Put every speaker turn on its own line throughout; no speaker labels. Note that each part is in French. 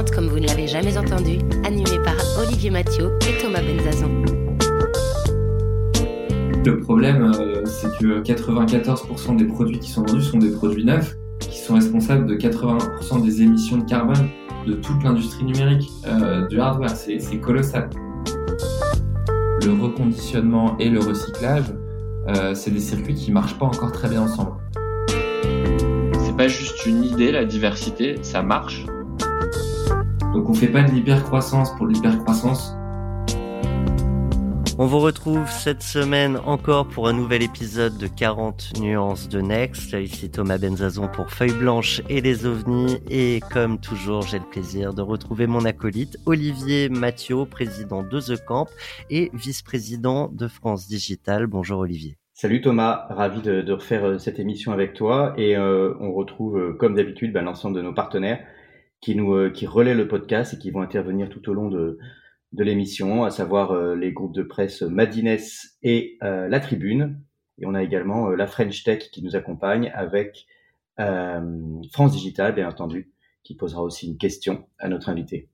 Next
40, comme vous ne l'avez jamais entendu, animé par Olivier Mathieu et Thomas Benzazon.
Le problème, euh, c'est que 94% des produits qui sont vendus sont des produits neufs, qui sont responsables de 80% des émissions de carbone de toute l'industrie numérique, euh, du hardware. C'est c'est colossal. Le reconditionnement et le recyclage, euh, c'est des circuits qui marchent pas encore très bien ensemble.
C'est pas juste une idée, la diversité, ça marche.
Donc on fait pas de l'hypercroissance pour l'hypercroissance.
On vous retrouve cette semaine encore pour un nouvel épisode de 40 nuances de Next. Ici Thomas Benzazon pour Feuille Blanche et les ovnis. Et comme toujours, j'ai le plaisir de retrouver mon acolyte Olivier Mathieu, président de The Camp et vice-président de France Digital. Bonjour Olivier.
Salut Thomas, ravi de, de refaire euh, cette émission avec toi et euh, on retrouve euh, comme d'habitude ben, l'ensemble de nos partenaires qui nous euh, qui relaient le podcast et qui vont intervenir tout au long de, de l'émission, à savoir euh, les groupes de presse Madines et euh, La Tribune. Et on a également euh, la French Tech qui nous accompagne avec euh, France Digital, bien entendu, qui posera aussi une question à notre invité.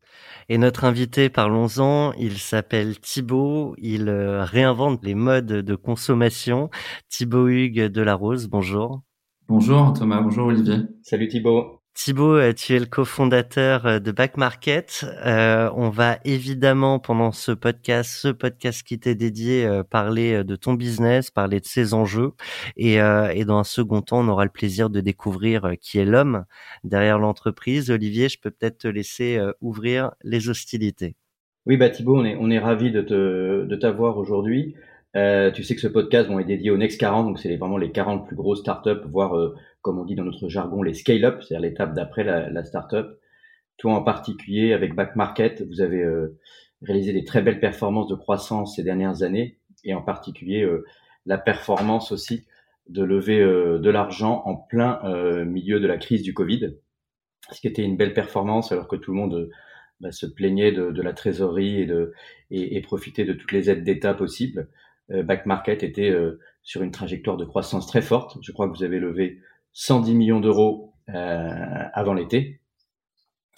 Et notre invité, parlons-en, il s'appelle Thibaut, il euh, réinvente les modes de consommation. Thibaut Hugues de la Rose, bonjour.
Bonjour Thomas, bonjour Olivier.
Salut Thibaut.
Thibaut, euh, tu es le cofondateur euh, de Back Market. Euh, on va évidemment pendant ce podcast, ce podcast qui t'est dédié, euh, parler euh, de ton business, parler de ses enjeux, et, euh, et dans un second temps, on aura le plaisir de découvrir qui est l'homme derrière l'entreprise. Olivier, je peux peut-être te laisser ouvrir les hostilités.
Oui, bah Thibaut, on est, on est ravi de te de t'avoir aujourd'hui. Euh, tu sais que ce podcast bon, est dédié au Next 40, donc c'est vraiment les 40 plus grosses startups, voire euh, comme on dit dans notre jargon, les scale-up, c'est-à-dire l'étape d'après la, la startup. Toi en particulier, avec Back Market, vous avez euh, réalisé des très belles performances de croissance ces dernières années, et en particulier euh, la performance aussi de lever euh, de l'argent en plein euh, milieu de la crise du Covid, ce qui était une belle performance alors que tout le monde bah, se plaignait de, de la trésorerie et, de, et, et profitait de toutes les aides d'État possibles. Euh, Back Market était euh, sur une trajectoire de croissance très forte. Je crois que vous avez levé 110 millions d'euros euh, avant l'été,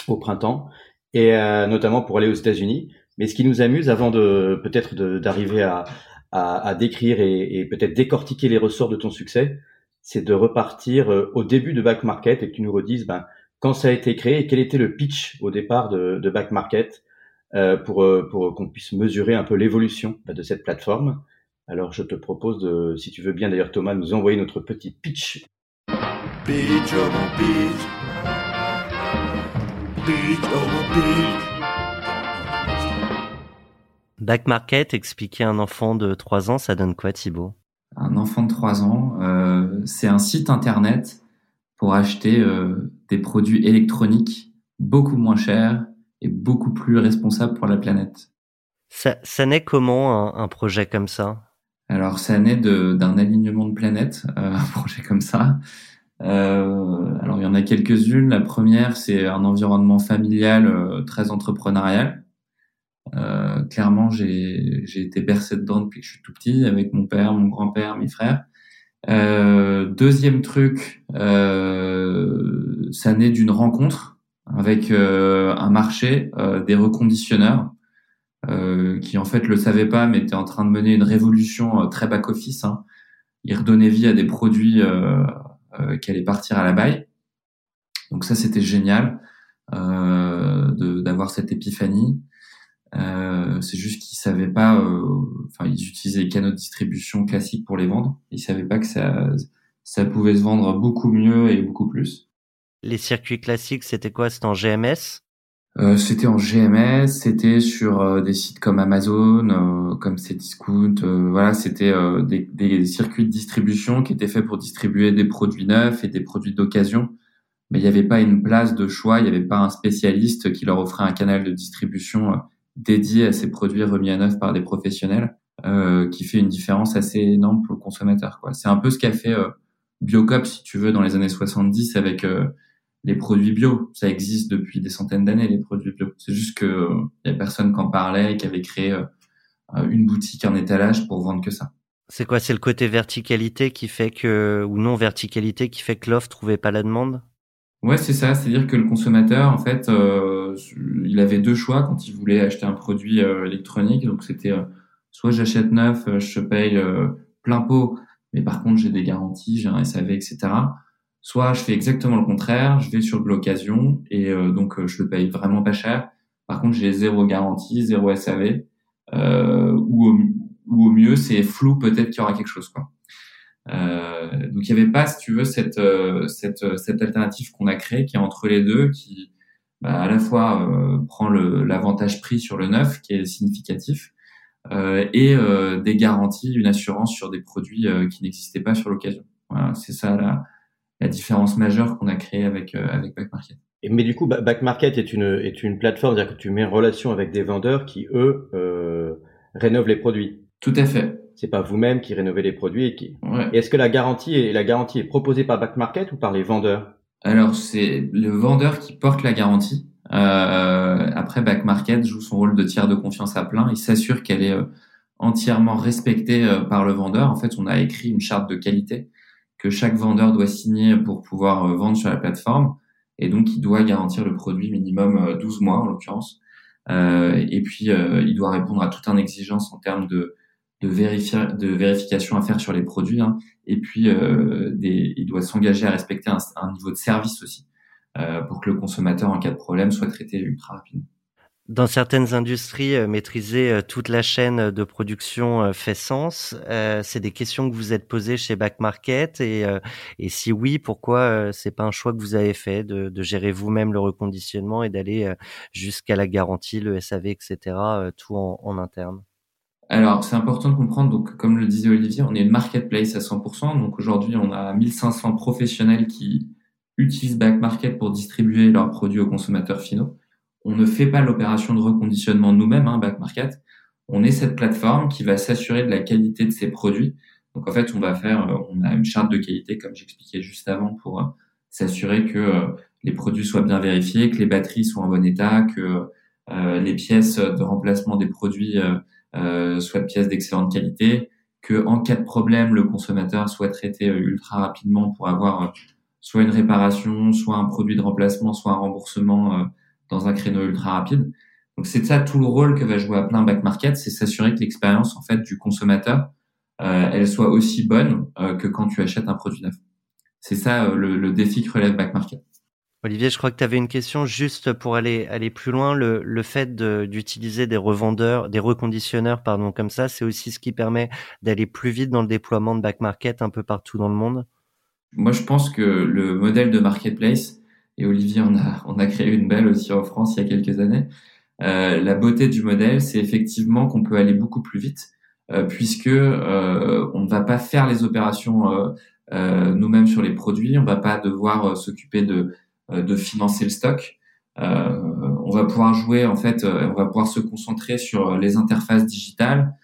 au printemps, et notamment pour aller aux États-Unis. Mais ce qui nous amuse, avant de peut-être d'arriver à, à, à décrire et, et peut-être décortiquer les ressorts de ton succès, c'est de repartir au début de Back Market et que tu nous redises ben, quand ça a été créé et quel était le pitch au départ de, de Back Market euh, pour, pour qu'on puisse mesurer un peu l'évolution bah, de cette plateforme. Alors je te propose de, si tu veux bien d'ailleurs Thomas, nous envoyer notre petit pitch.
Pitch, oh mon pitch. Pitch, oh mon pitch.
Back Market, expliquer à un enfant de 3 ans, ça donne quoi Thibaut?
Un enfant de 3 ans, euh, c'est un site internet pour acheter euh, des produits électroniques beaucoup moins chers et beaucoup plus responsables pour la planète.
Ça, ça naît comment un, un projet comme ça?
Alors, ça naît d'un alignement de planètes, euh, un projet comme ça. Euh, alors, il y en a quelques-unes. La première, c'est un environnement familial euh, très entrepreneurial. Euh, clairement, j'ai été bercé dedans depuis que je suis tout petit, avec mon père, mon grand-père, mes frères. Euh, deuxième truc, euh, ça naît d'une rencontre avec un marché des reconditionneurs euh, qui en fait le savaient pas, mais étaient en train de mener une révolution euh, très back office. Hein. Ils redonnaient vie à des produits euh, euh, qui allaient partir à la baille. Donc ça, c'était génial euh, d'avoir cette épiphanie. Euh, c'est juste qu'ils savaient pas, enfin ils utilisaient les canaux de distribution classiques pour les vendre. Ils savaient pas que ça, ça pouvait se vendre beaucoup mieux et beaucoup plus.
Les circuits classiques, c'était quoi? C'était en GMS
Euh, c'était en GMS, c'était sur euh, des sites comme Amazon, euh, comme Cdiscount, euh, voilà, c'était euh, des, des circuits de distribution qui étaient faits pour distribuer des produits neufs et des produits d'occasion mais il n'y avait pas une place de choix, il n'y avait pas un spécialiste qui leur offrait un canal de distribution euh, dédié à ces produits remis à neuf par des professionnels, qui fait une différence assez énorme pour le consommateur. C'est un peu ce qu'a fait Biocop, si tu veux, dans les années 70 avec les produits bio. Ça existe depuis des centaines d'années, les produits bio. C'est juste que il y a personne qui en parlait et qui avait créé une boutique, un étalage pour vendre que ça.
C'est quoi C'est le côté verticalité qui fait que, ou non verticalité qui fait que l'offre trouvait pas la demande?
Ouais, c'est ça. C'est-à-dire que le consommateur, en fait, euh, il avait deux choix quand il voulait acheter un produit euh, électronique. Donc, c'était euh, soit j'achète neuf, je paye plein pot, mais par contre, j'ai des garanties, j'ai un SAV, etc. Soit je fais exactement le contraire, je vais sur de l'occasion et donc je le paye vraiment pas cher. Par contre, j'ai zéro garantie, zéro SAV, ou, au, ou au mieux, c'est flou, peut-être qu'il y aura quelque chose. Quoi. Euh, donc il n'y avait pas, si tu veux, cette, euh, cette, euh, cette alternative qu'on a créée qui est entre les deux, qui bah, à la fois euh, prend l'avantage prix sur le neuf, qui est significatif, euh, et des garanties, une assurance sur des produits qui n'existaient pas sur l'occasion. Voilà, c'est ça la, la différence majeure qu'on a créée avec avec Back Market.
Et, mais du coup, Back Market est une est une plateforme, c'est-à-dire que tu mets en relation avec des vendeurs qui eux rénovent les produits.
Tout à fait
c'est pas vous-même qui rénovez les produits et qui. Est-ce que la garantie est la garantie est proposée par Back Market ou par les vendeurs?
Alors c'est le vendeur qui porte la garantie. Euh, après Back Market joue son rôle de tiers de confiance à plein. Il s'assure qu'elle est euh, entièrement respectée euh, par le vendeur. En fait, on a écrit une charte de qualité que chaque vendeur doit signer pour pouvoir vendre sur la plateforme. Et donc, il doit garantir le produit minimum 12 mois, en l'occurrence. et puis, il doit répondre à toute une exigence en termes de de, de vérification à faire sur les produits. Hein. Et puis, euh, des, il doit s'engager à respecter un, un, niveau de service aussi euh, pour que le consommateur, en cas de problème, soit traité ultra rapidement.
Dans certaines industries, euh, maîtriser euh, toute la chaîne de production euh, fait sens. c'est des questions que vous êtes posées chez Back Market et, et si oui, pourquoi c'est pas un choix que vous avez fait de, de gérer vous-même le reconditionnement et d'aller jusqu'à la garantie, le SAV, etc., tout en, en interne?
Alors, c'est important de comprendre, donc, comme le disait Olivier, on est une marketplace à 100%. Donc, aujourd'hui, on a 1500 professionnels qui utilisent Back Market pour distribuer leurs produits aux consommateurs finaux. On ne fait pas l'opération de reconditionnement nous-mêmes, hein, Back Market. On est cette plateforme qui va s'assurer de la qualité de ses produits. Donc, en fait, on va faire, euh, on a une charte de qualité, comme j'expliquais juste avant, pour euh, s'assurer que euh, les produits soient bien vérifiés, que les batteries soient en bon état, que les pièces de remplacement des produits soit de pièces d'excellente qualité, que en cas de problème, le consommateur soit traité ultra rapidement pour avoir soit une réparation, soit un produit de remplacement, soit un remboursement dans un créneau ultra rapide. Donc c'est ça tout le rôle que va jouer à plein back market, c'est s'assurer que l'expérience en fait du consommateur euh, elle soit aussi bonne que quand tu achètes un produit neuf. C'est ça le, le, défi que relève back market.
Olivier, je crois que tu avais une question juste pour aller aller plus loin. Le, le fait d'utiliser des revendeurs, des reconditionneurs, pardon, comme ça, c'est aussi ce qui permet d'aller plus vite dans le déploiement de back market un peu partout dans le monde?
Moi, je pense que le modèle de marketplace, et Olivier en a, on a créé une belle aussi en France il y a quelques années. Euh, la beauté du modèle, c'est effectivement qu'on peut aller beaucoup plus vite, euh, puisque euh, on ne va pas faire les opérations euh, euh, nous-mêmes sur les produits, on va pas devoir s'occuper de euh, de financer le stock. Euh, on va pouvoir jouer en fait, euh, on va pouvoir se concentrer sur les interfaces digitales,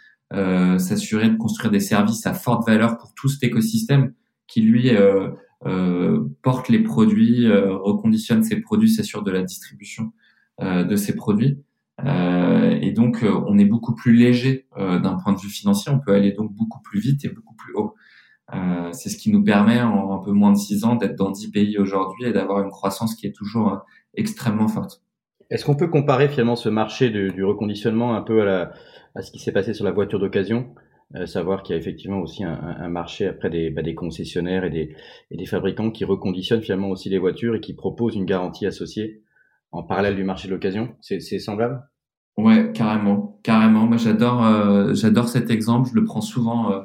s'assurer de construire des services à forte valeur pour tout cet écosystème qui lui porte les produits, reconditionne ses produits, s'assure de la distribution de ces produits. et donc, on est beaucoup plus léger d'un point de vue financier. On peut aller donc beaucoup plus vite et beaucoup plus haut. Euh, c'est ce qui nous permet en un peu moins de six ans d'être dans dix pays aujourd'hui et d'avoir une croissance qui est toujours euh, extrêmement forte.
Est-ce qu'on peut comparer finalement ce marché du, reconditionnement un peu à, à ce qui s'est passé sur la voiture d'occasion? Euh, Savoir qu'il y a effectivement aussi un, un marché après des, bah, des concessionnaires et des, et des fabricants qui reconditionnent finalement aussi les voitures et qui proposent une garantie associée en parallèle du marché de l'occasion. C'est semblable?
Ouais, carrément, carrément. Moi, j'adore, euh, j'adore cet exemple. Je le prends souvent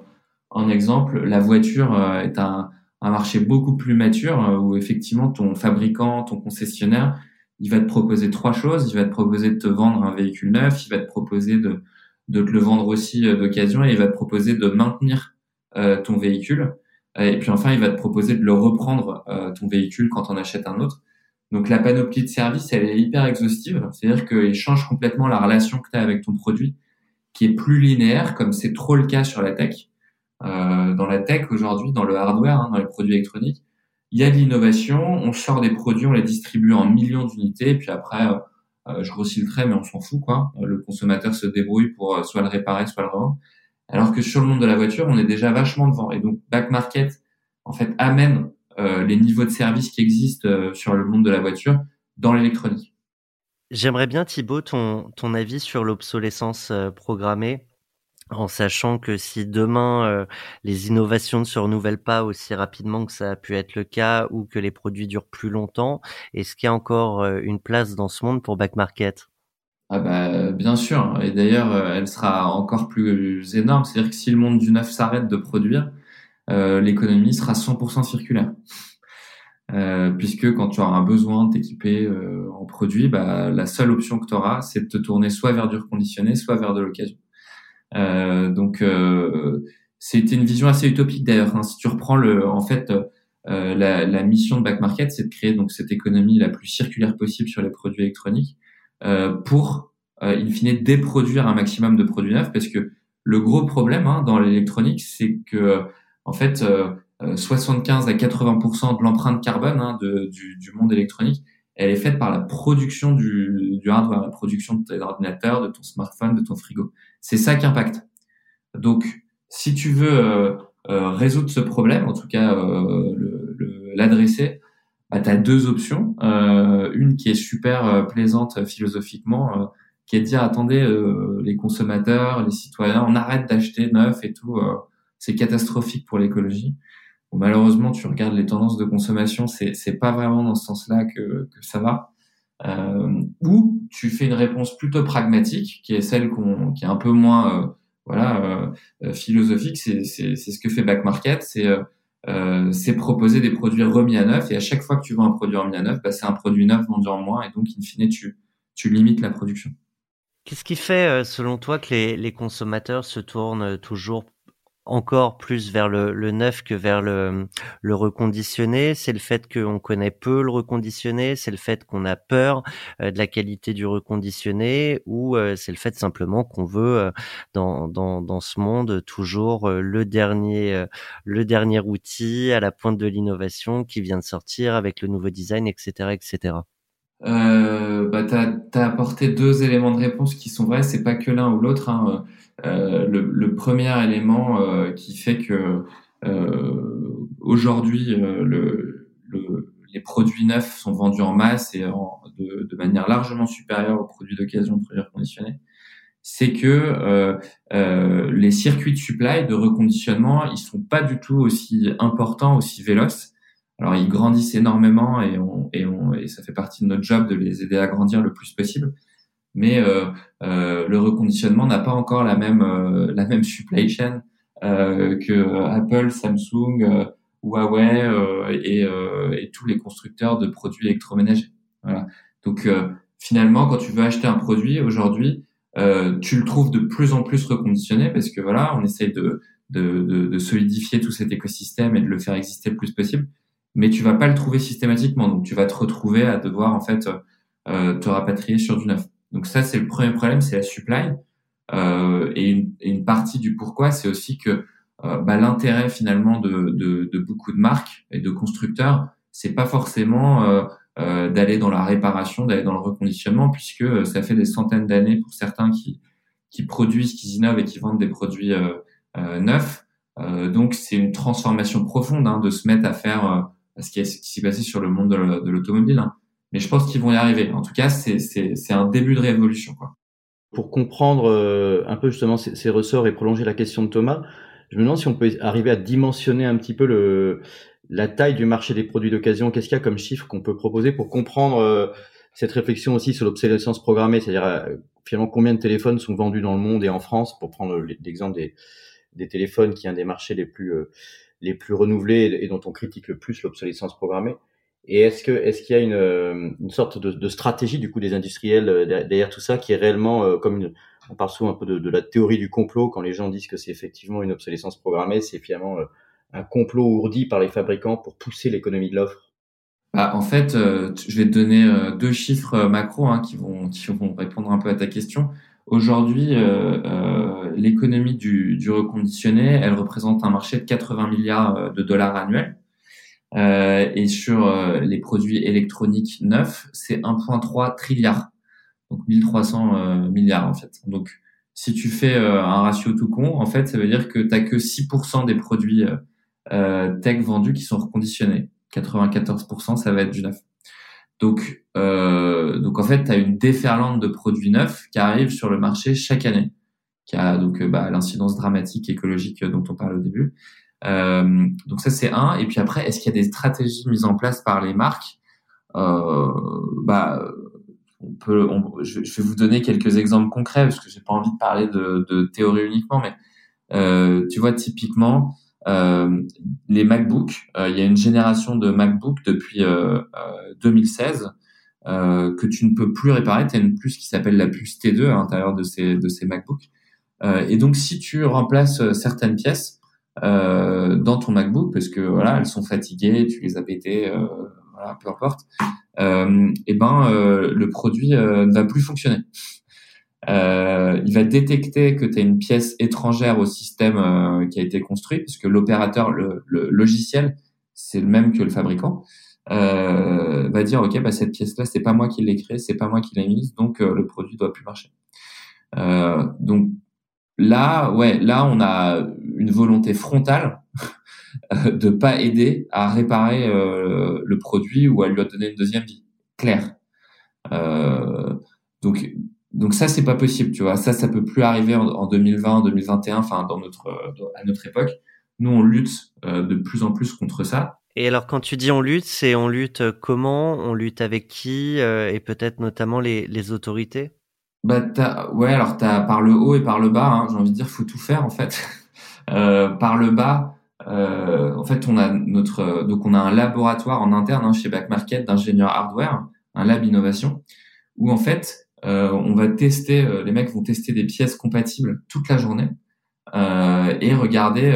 en exemple, la voiture euh, est un, un marché beaucoup plus mature euh, où effectivement ton fabricant, ton concessionnaire, il va te proposer trois choses. Il va te proposer de te vendre un véhicule neuf, il va te proposer de, de te le vendre aussi euh, d'occasion et il va te proposer de maintenir ton véhicule. Et puis enfin, il va te proposer de le reprendre ton véhicule quand on achète un autre. Donc la panoplie de services, elle est hyper exhaustive. C'est-à-dire qu'il change complètement la relation que tu as avec ton produit, qui est plus linéaire, comme c'est trop le cas sur la tech. Euh, dans la tech aujourd'hui, dans le hardware, hein, dans les produits électroniques, il y a de l'innovation. On sort des produits, on les distribue en millions d'unités, puis après, euh, euh je grossis le trait, mais on s'en fout, quoi. Le consommateur se débrouille pour euh, soit le réparer, soit le revendre. Alors que sur le monde de la voiture, on est déjà vachement devant. Et donc, back market, en fait, amène euh, les niveaux de service qui existent euh, sur le monde de la voiture dans l'électronique.
J'aimerais bien Thibaut ton, avis sur l'obsolescence euh, programmée en sachant que si demain les innovations ne se renouvellent pas aussi rapidement que ça a pu être le cas ou que les produits durent plus longtemps, est-ce qu'il y a encore une place dans ce monde pour back market?
Ah bah, bien sûr, et d'ailleurs elle sera encore plus énorme, c'est-à-dire que si le monde du neuf s'arrête de produire, euh, l'économie sera 100% circulaire. Euh, puisque quand tu auras un besoin de t'équiper euh, en produit, bah, la seule option que tu auras, c'est de te tourner soit vers du reconditionné, soit vers de l'occasion. Euh, donc, euh, c'était une vision assez utopique d'ailleurs. Hein. Si tu reprends le, en fait, la, la, mission de Back Market, c'est de créer donc cette économie la plus circulaire possible sur les produits électroniques pour, in fine, déproduire un maximum de produits neufs, parce que le gros problème hein, dans l'électronique, c'est que en fait, 75 euh, euh, à 80% de l'empreinte carbone hein, du, monde électronique, elle est faite par la production du, hardware, la production de ton ordinateur, de ton smartphone, de ton frigo. C'est ça qui impacte. Donc, si tu veux euh, résoudre ce problème, en tout cas l'adresser, bah, tu as deux options. une qui est super plaisante philosophiquement, qui est de dire, attendez, les consommateurs, les citoyens, on arrête d'acheter neuf et tout c'est catastrophique pour l'écologie. malheureusement, tu regardes les tendances de consommation, c'est c'est pas vraiment dans ce sens-là que, que ça va. Euh, ou tu fais une réponse plutôt pragmatique, qui est celle qu'on qui est un peu moins euh, voilà euh, euh, philosophique. C'est c'est c'est ce que fait Back Market, c'est c'est proposer des produits remis à neuf et à chaque fois que tu vends un produit remis à neuf, bah, c'est un produit neuf vendu en moins et donc in fine tu tu limites la production.
Qu'est-ce qui fait, selon toi, que les, les consommateurs se tournent toujours encore plus vers le, neuf que vers le, le reconditionné. C'est le fait qu'on connaît peu le reconditionné, c'est le fait qu'on a peur euh, de la qualité du reconditionné, ou euh, c'est le fait simplement qu'on veut euh, dans, dans, dans ce monde toujours le dernier le dernier outil à la pointe de l'innovation qui vient de sortir avec le nouveau design, etc., etc.
Euh, bah, tu as, apporté deux éléments de réponse qui sont vrais, c'est pas que l'un ou l'autre. Hein. Euh, le, le, premier élément euh, qui fait que euh, aujourd'hui le, le, les produits neufs sont vendus en masse et en, de, de, manière largement supérieure aux produits d'occasion, de produits reconditionnés, c'est que euh, les circuits de supply, de reconditionnement, ils sont pas du tout aussi importants, aussi véloces. Alors ils grandissent énormément et, on, et, on, et ça fait partie de notre job de les aider à grandir le plus possible mais euh, euh, le reconditionnement n'a pas encore la même euh, la même supply chain que Apple, Samsung, Huawei et, et, tous les constructeurs de produits électroménagers. Voilà. Donc finalement, quand tu veux acheter un produit aujourd'hui, euh, tu le trouves de plus en plus reconditionné parce que voilà, on essaye de, de, de, de, solidifier tout cet écosystème et de le faire exister le plus possible. Mais tu vas pas le trouver systématiquement, donc tu vas te retrouver à devoir en fait euh, te rapatrier sur du neuf. Donc ça, c'est le premier problème, c'est la supply. Euh, et, une, une, partie du pourquoi, c'est aussi que euh, bah, l'intérêt finalement de, de, de, beaucoup de marques et de constructeurs, c'est pas forcément euh, euh d'aller dans la réparation, d'aller dans le reconditionnement, puisque ça fait des centaines d'années pour certains qui, qui produisent, qui innovent et qui vendent des produits euh, euh, neufs. donc c'est une transformation profonde hein, de se mettre à faire ce qui s'est passé sur le monde de l'automobile. Hein mais je pense qu'ils vont y arriver. En tout cas, c'est un début de révolution.
Pour comprendre euh, un peu justement ces, ressorts et prolonger la question de Thomas, je me demande si on peut arriver à dimensionner un petit peu la taille du marché des produits d'occasion. Qu'est-ce qu'il y a comme chiffre qu'on peut proposer pour comprendre euh, cette réflexion aussi sur l'obsolescence programmée, c'est-à-dire euh, finalement combien de téléphones sont vendus dans le monde et en France, pour prendre l'exemple des téléphones qui est un des marchés les plus les plus renouvelés et dont on critique le plus l'obsolescence programmée. Et est-ce que est-ce qu'il y a une, euh, une sorte de, de, stratégie du coup des industriels euh, derrière tout ça qui est réellement euh, comme une, on parle souvent un peu de, de, la théorie du complot quand les gens disent que c'est effectivement une obsolescence programmée, c'est finalement un complot ourdi par les fabricants pour pousser l'économie de l'offre?
Bah, En fait, je vais te donner deux chiffres macro hein, qui, vont, qui vont répondre un peu à ta question. Aujourd'hui, l'économie du, du reconditionné, elle représente un marché de 80 milliards de dollars annuels. Euh, et sur euh, les produits électroniques neufs, c'est 1,3 trilliard, donc 1300 euh, milliards en fait. Donc si tu fais un ratio tout con, en fait, ça veut dire que tu n'as que 6% des produits tech vendus qui sont reconditionnés. 94% ça va être du neuf. Donc, euh, donc en fait, tu as une déferlante de produits neufs qui arrive sur le marché chaque année, qui a donc bah, l'incidence dramatique écologique dont on parle au début. Euh, donc ça c'est un. Et puis après, est-ce qu'il y a des stratégies mises en place par les marques? Euh, Bah, on peut. je, vais vous donner quelques exemples concrets parce que j'ai pas envie de parler de, de théorie uniquement, mais euh, tu vois typiquement euh, les MacBooks. Euh, il y a une génération de MacBook depuis 2016 que tu ne peux plus réparer. Tu as une puce qui s'appelle la puce T2 à l'intérieur de ces de MacBooks. et donc si tu remplaces certaines pièces euh, dans ton MacBook parce que voilà, elles sont fatiguées, tu les as pétées, euh, voilà, peu importe. Euh, et ben euh, le produit ne va plus fonctionner. Il va détecter que tu as une pièce étrangère au système qui a été construit, puisque l'opérateur, le, le, logiciel, c'est le même que le fabricant. Euh, va dire ok bah cette pièce là c'est pas moi qui l'ai créée c'est pas moi qui l'ai mise donc le produit doit plus marcher euh, donc Là, ouais, là, on a une volonté frontale de pas aider à réparer euh, le produit ou à lui donner une deuxième vie. Claire. Euh, donc, donc ça, c'est pas possible, tu vois. Ça, ça peut plus arriver en, 2020, 2021, enfin, dans notre, à notre époque. Nous, on lutte euh, de plus en plus contre ça.
Et alors, quand tu dis on lutte, c'est on lutte comment? On lutte avec qui Et peut-être notamment les, les autorités?
Bah, t'as, ouais, alors t'as par le haut et par le bas. Hein, j'ai envie de dire, faut tout faire en fait. euh, par le bas, euh, en fait, on a notre, donc on a un laboratoire en interne hein, chez Back Market d'ingénieurs hardware, un lab innovation, où en fait, euh, on va tester, euh, les mecs vont tester des pièces compatibles toute la journée euh, et regarder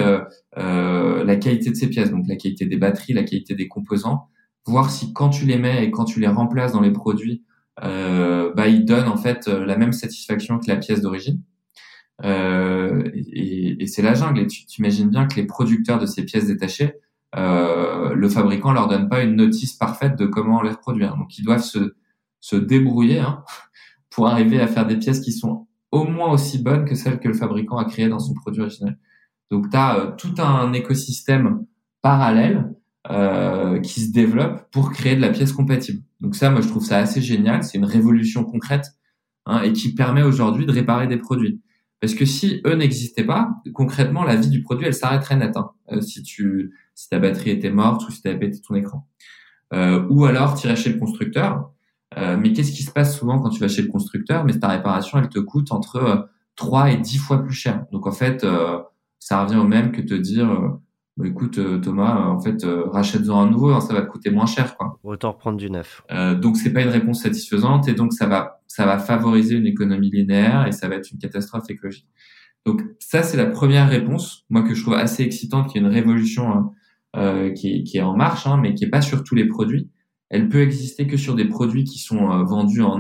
euh, la qualité de ces pièces, donc la qualité des batteries, la qualité des composants, voir si quand tu les mets et quand tu les remplaces dans les produits euh, bah, il donne en fait euh, la même satisfaction que la pièce d'origine. Euh, et, c'est la jungle. Et tu t'imagines bien que les producteurs de ces pièces détachées, euh, le fabricant leur donne pas une notice parfaite de comment les reproduire. Donc ils doivent se, se débrouiller hein, pour arriver à faire des pièces qui sont au moins aussi bonnes que celles que le fabricant a créées dans son produit original. Donc tu as euh, tout un écosystème parallèle euh, qui se développe pour créer de la pièce compatible. Donc ça, moi, je trouve ça assez génial. C'est une révolution concrète hein, et qui permet aujourd'hui de réparer des produits. Parce que si eux n'existaient pas, concrètement, la vie du produit, elle s'arrêterait net. Hein, euh, si tu, si ta batterie était morte ou si tu avais pété ton écran. Euh, ou alors, irais chez le constructeur. Euh, mais qu'est-ce qui se passe souvent quand tu vas chez le constructeur? Mais ta réparation, elle te coûte entre 3 et 10 fois plus cher. Donc en fait, ça revient au même que te dire bah, écoute euh, Thomas, euh, en fait, euh, rachète-en un nouveau, hein, ça va te coûter moins cher, quoi.
Autant reprendre du neuf.
Euh, donc c'est pas une réponse satisfaisante et donc ça va ça va favoriser une économie linéaire et ça va être une catastrophe écologique. Donc ça c'est la première réponse, moi que je trouve assez excitante, qui est une révolution euh, qui, est, qui est en marche, hein, mais qui est pas sur tous les produits. Elle peut exister que sur des produits qui sont vendus en,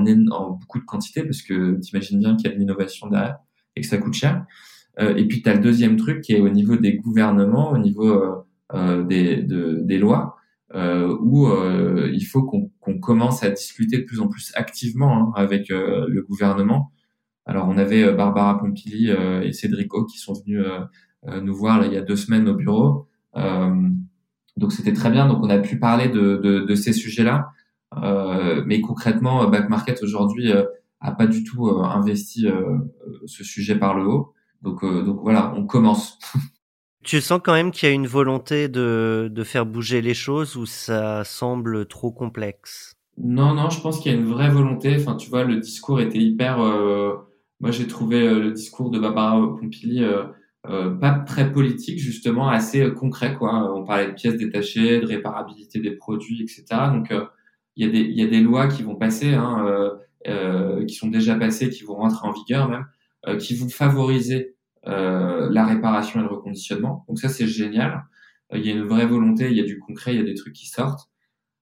beaucoup de quantité parce que t'imagines bien qu'il y a de l'innovation derrière et que ça coûte cher. Euh, et puis tu as le deuxième truc qui est au niveau des gouvernements, au niveau euh, euh, des, de, des lois, où il faut qu'on commence à discuter de plus en plus activement hein, avec le gouvernement. Alors on avait Barbara Pompili et Cédric O qui sont venus nous voir là, il y a deux semaines au bureau. Donc c'était très bien. Donc on a pu parler de, de, de ces sujets-là. mais concrètement, Back Market aujourd'hui a pas du tout investi ce sujet par le haut. Donc, euh, donc voilà, on commence.
Tu sens quand même qu'il y a une volonté de, de faire bouger les choses ou ça semble trop complexe?
Non, non, je pense qu'il y a une vraie volonté. Enfin, tu vois, le discours était hyper. Euh, moi, j'ai trouvé euh, le discours de Barbara Pompili pas très politique, justement, assez concret. Quoi. On parlait de pièces détachées, de réparabilité des produits, etc. Donc, il y a des il y a des lois qui vont passer, hein, qui sont déjà passées, qui vont rentrer en vigueur même, qui vont favoriser euh, la réparation et le reconditionnement. Donc ça c'est génial. il y a une vraie volonté, il y a du concret, il y a des trucs qui sortent.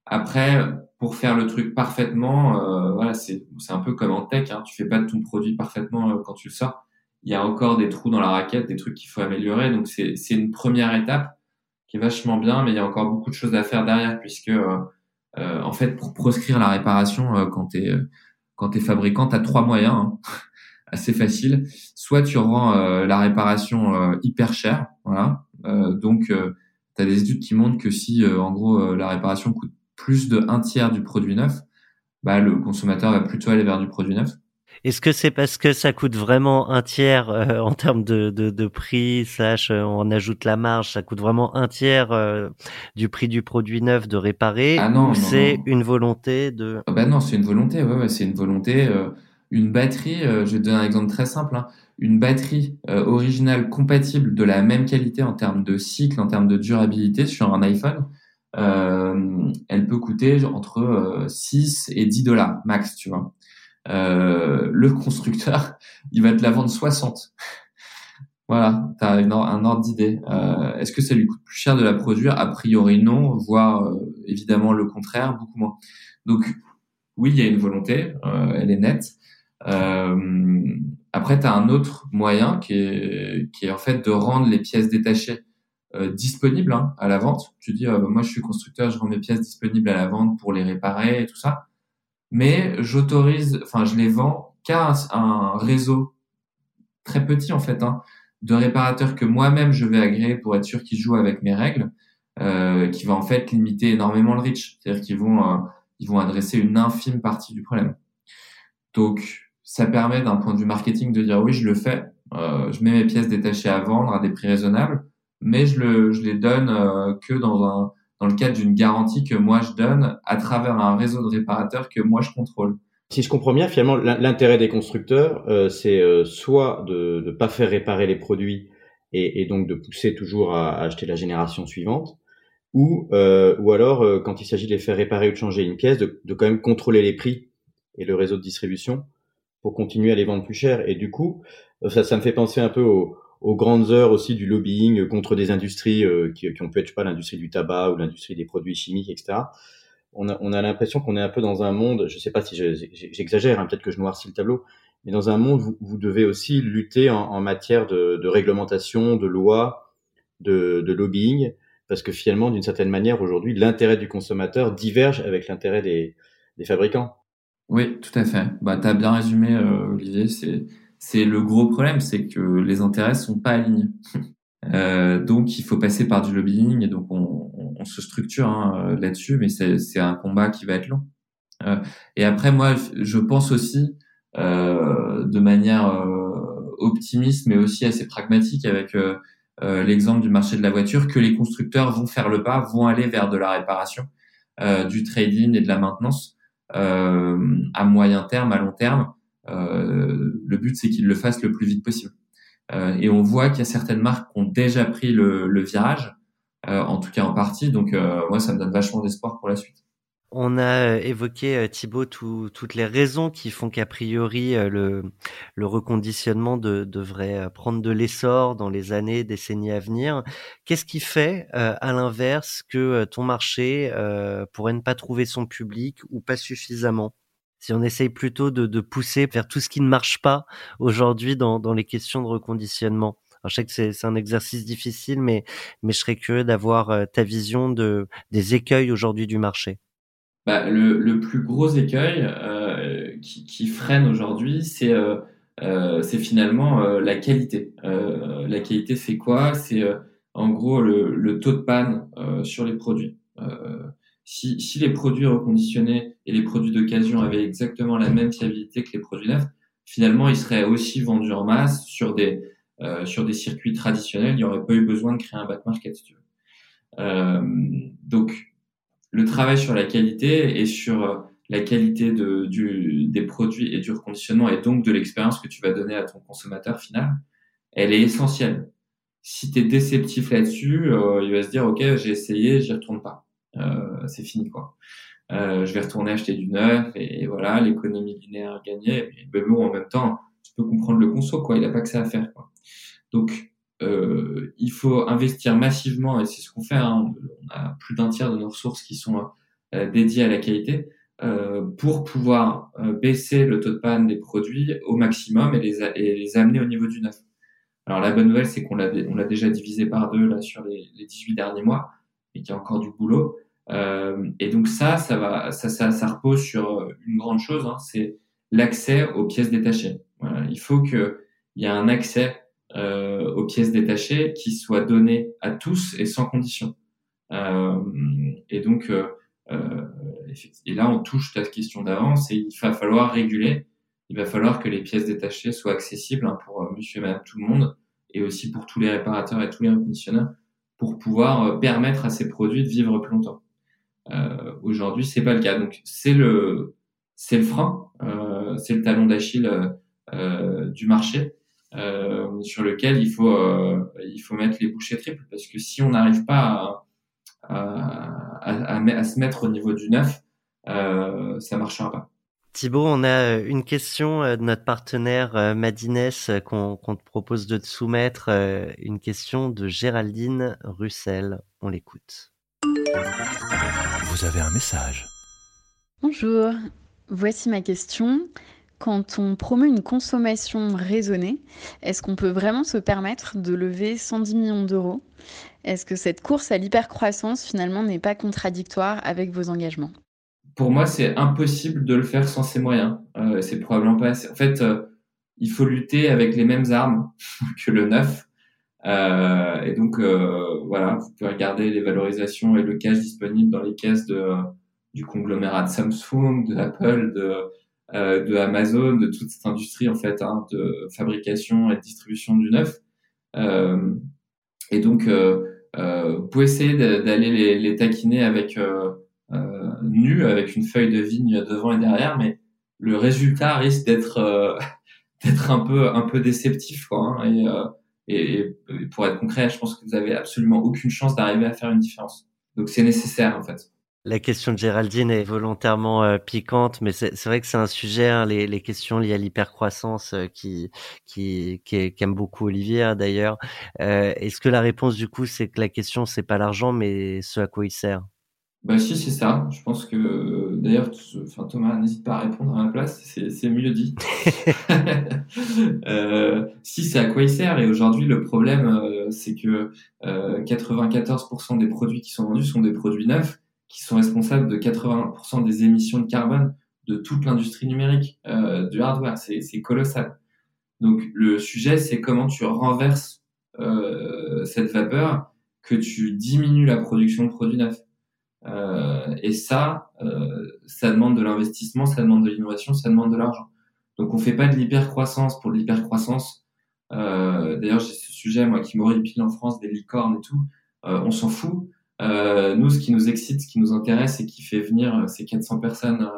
Après, pour faire le truc parfaitement, euh, voilà, c'est un peu comme en tech. Hein, tu fais pas ton produit parfaitement euh, quand tu le sors. Il y a encore des trous dans la raquette, des trucs qu'il faut améliorer. Donc c'est une première étape qui est vachement bien, mais il y a encore beaucoup de choses à faire derrière puisque euh, euh en fait pour proscrire la réparation euh, quand t'es quand t'es fabricant, t'as trois moyens. Hein, assez facile. Soit tu rends la réparation hyper chère, voilà. donc tu as des études qui montrent que si en gros la réparation coûte plus de un tiers du produit neuf, bah, le consommateur va plutôt aller vers du produit neuf.
Est-ce que c'est parce que ça coûte vraiment un tiers euh, en termes de, de, de prix, sache, euh, on ajoute la marge, ça coûte vraiment un tiers euh, du prix du produit neuf de réparer
ah non,
ou c'est une volonté de...
Ah bah non, c'est une volonté, ouais, ouais c'est une volonté. une batterie, je vais te donner un exemple très simple, hein, une batterie originale compatible de la même qualité en termes de cycle, en termes de durabilité sur un iPhone, euh, elle peut coûter entre 6 euh, et 10 dollars max, tu vois. Euh, le constructeur, il va te la vendre 60. voilà, tu as un ordre d'idée. Euh, Est-ce que ça lui coûte plus cher de la produire? A priori non, voire euh, évidemment le contraire, beaucoup moins. Donc oui, il y a une volonté, elle est nette. après, tu as un autre moyen qui est, qui est en fait de rendre les pièces détachées euh, disponibles hein, à la vente. Tu dis, euh, bah, moi je suis constructeur, je rends mes pièces disponibles à la vente pour les réparer et tout ça. Mais j'autorise, enfin je les vends qu'à un, réseau très petit en fait hein, de réparateurs que moi-même je vais agréer pour être sûr qu'ils jouent avec mes règles, euh, qui va en fait limiter énormément le reach. C'est-à-dire qu'ils vont, euh, ils vont adresser une infime partie du problème. Donc ça permet d'un point de vue marketing de dire oui je le fais, euh, je mets mes pièces détachées à vendre à des prix raisonnables mais je, le, je les donne euh, que dans, un, dans le cadre d'une garantie que moi je donne à travers un réseau de réparateurs que moi je contrôle.
Si je comprends bien, finalement, l'intérêt des constructeurs, euh, c'est euh, soit de ne pas faire réparer les produits et, et, donc de pousser toujours à, acheter la génération suivante, ou, euh, ou alors, quand il s'agit de les faire réparer ou de changer une pièce, de, de, quand même contrôler les prix et le réseau de distribution pour continuer à les vendre plus cher. Et du coup, ça, ça me fait penser un peu au, aux grandes heures aussi du lobbying contre des industries euh, qui, qui ont pu être, pas, l'industrie du tabac ou l'industrie des produits chimiques, etc. On a, on a l'impression qu'on est un peu dans un monde, je sais pas si j'exagère, hein, peut-être que je noircis le tableau, mais dans un monde où vous devez aussi lutter en, matière de, réglementation, de loi, de, de lobbying, parce que finalement, d'une certaine manière, aujourd'hui, l'intérêt du consommateur diverge avec l'intérêt des, des fabricants.
Oui, tout à fait. Bah, tu as bien résumé, euh, Olivier. C'est c'est le gros problème, c'est que les intérêts sont pas alignés. Euh, donc il faut passer par du lobbying et donc on, on, se structure hein, là-dessus, mais c'est un combat qui va être long. Euh, et après moi, je pense aussi euh, de manière euh, optimiste, mais aussi assez pragmatique avec euh, euh, l'exemple du marché de la voiture, que les constructeurs vont faire le pas, vont aller vers de la réparation, du trading et de la maintenance à moyen terme, à long terme. Euh, le but, c'est qu'ils le fassent le plus vite possible. Euh, et on voit qu'il y a certaines marques qui ont déjà pris le, le virage, euh, en tout cas en partie. Donc moi, ça me donne vachement d'espoir pour la suite.
On a évoqué, Thibaut, toutes les raisons qui font qu'a priori le, le, reconditionnement de, devrait prendre de l'essor dans les années, décennies à venir. Qu'est-ce qui fait, à l'inverse, que ton marché pourrait ne pas trouver son public ou pas suffisamment? Si on essaye plutôt de, de, pousser vers tout ce qui ne marche pas aujourd'hui dans, dans, les questions de reconditionnement. Alors, je sais que c'est un exercice difficile, mais, mais je serais curieux d'avoir euh, ta vision de, des écueils aujourd'hui du marché.
Bah, le, le, plus gros écueil euh, qui, qui, freine aujourd'hui, c'est euh, euh finalement euh, la qualité. la qualité, c'est quoi? C'est en gros le, le, taux de panne sur les produits. Si, si, les produits reconditionnés et les produits d'occasion avaient exactement la même fiabilité que les produits neufs, finalement, ils seraient aussi vendus en masse sur des, euh, sur des circuits traditionnels. Il n'y aurait pas eu besoin de créer un back market, si. Euh, donc, le travail sur la qualité et sur euh, la qualité de, du, des produits et du reconditionnement et donc de l'expérience que tu vas donner à ton consommateur final, elle est essentielle. Si tu es déceptif là-dessus, euh, il va se dire, OK, j'ai essayé, j'y retourne pas. Euh, c'est fini quoi. Euh, je vais retourner acheter du neuf et, voilà l'économie linéaire gagnée. Mais bon, en même temps, tu peux comprendre le conso quoi. Il a pas que ça à faire quoi. Donc euh, il faut investir massivement, et c'est ce qu'on fait. Hein, on a plus d'un tiers de nos ressources qui sont euh, dédiées à la qualité euh, pour pouvoir euh, baisser le taux de panne des produits au maximum et les, et les amener au niveau du neuf. Alors la bonne nouvelle, c'est qu'on l'a on l'a déjà divisé par deux là sur les, les 18 derniers mois et qu'il y a encore du boulot. Euh, et donc ça, ça va, ça, ça, ça repose sur une grande chose, hein, c'est l'accès aux pièces détachées. Il faut qu'il y ait un accès euh, aux pièces détachées qui soit donné à tous et sans condition. Euh, et donc, euh, euh et là, on touche la question d'avance et il va falloir réguler. Il va falloir que les pièces détachées soient accessibles hein, pour euh, monsieur et madame tout le monde et aussi pour tous les réparateurs et tous les reconditionneurs pour pouvoir euh, permettre à ces produits de vivre plus longtemps. Euh, Aujourd'hui, c'est pas le cas. Donc, c'est le, c'est le frein, euh, c'est le talon d'Achille euh, du marché euh, sur lequel il faut, il faut mettre les bouchées triples parce que si on n'arrive pas à, à, se mettre au niveau du neuf, ça marchera pas.
Thibaut, on a une question de notre partenaire Madines qu'on te propose de soumettre, une question de Géraldine Russell. On l'écoute.
Vous avez un message.
Bonjour, voici ma question. Quand on promeut une consommation raisonnée, est-ce qu'on peut vraiment se permettre de lever 110 millions d'euros? Est-ce que cette course à l'hypercroissance finalement n'est pas contradictoire avec vos engagements?
Pour moi, c'est impossible de le faire sans ces moyens. Euh, c'est probablement pas assez. En fait, euh, il faut lutter avec les mêmes armes que le neuf. Euh, et donc, euh, voilà, vous pouvez regarder les valorisations et le cash disponible dans les caisses de, du conglomérat de Samsung, de Apple, de, euh, de Amazon, de toute cette industrie en fait hein, de fabrication et de distribution du neuf. Euh, et donc, euh, vous pouvez essayer d'aller les, les, taquiner avec nu, avec une feuille de vigne devant et derrière, mais le résultat risque d'être d'être un peu un peu déceptif quoi. Hein, et et, pour être concret, je pense que vous avez absolument aucune chance d'arriver à faire une différence. Donc c'est nécessaire en fait.
La question de Géraldine est volontairement euh, piquante, mais c'est vrai que c'est un sujet, hein, les, questions liées à l'hypercroissance euh, qui, qui, qui, qui, aime beaucoup Olivier hein, d'ailleurs. Euh, Est-ce que la réponse du coup, c'est que la question, c'est pas l'argent, mais ce à quoi il sert?
Bah si, c'est ça. Je pense que d'ailleurs, enfin Thomas, n'hésite pas à répondre à ma place. C'est mieux dit. euh, si c'est à quoi il sert. Et aujourd'hui, le problème, euh, c'est que euh, 94% des produits qui sont vendus sont des produits neufs, qui sont responsables de 80% des émissions de carbone de toute l'industrie numérique, euh, du hardware. C'est colossal. Donc le sujet, c'est comment tu renverses euh, cette vapeur, que tu diminues la production de produits neufs. Euh, et ça, euh, ça demande de l'investissement, ça demande de l'innovation, ça demande de l'argent. Donc on fait pas de l'hypercroissance pour l'hypercroissance. Euh, D'ailleurs, j'ai ce sujet moi qui m'horripile en France des licornes et tout. Euh, on s'en fout. Euh, nous, ce qui nous excite, ce qui nous intéresse et qui fait venir euh, ces 400 personnes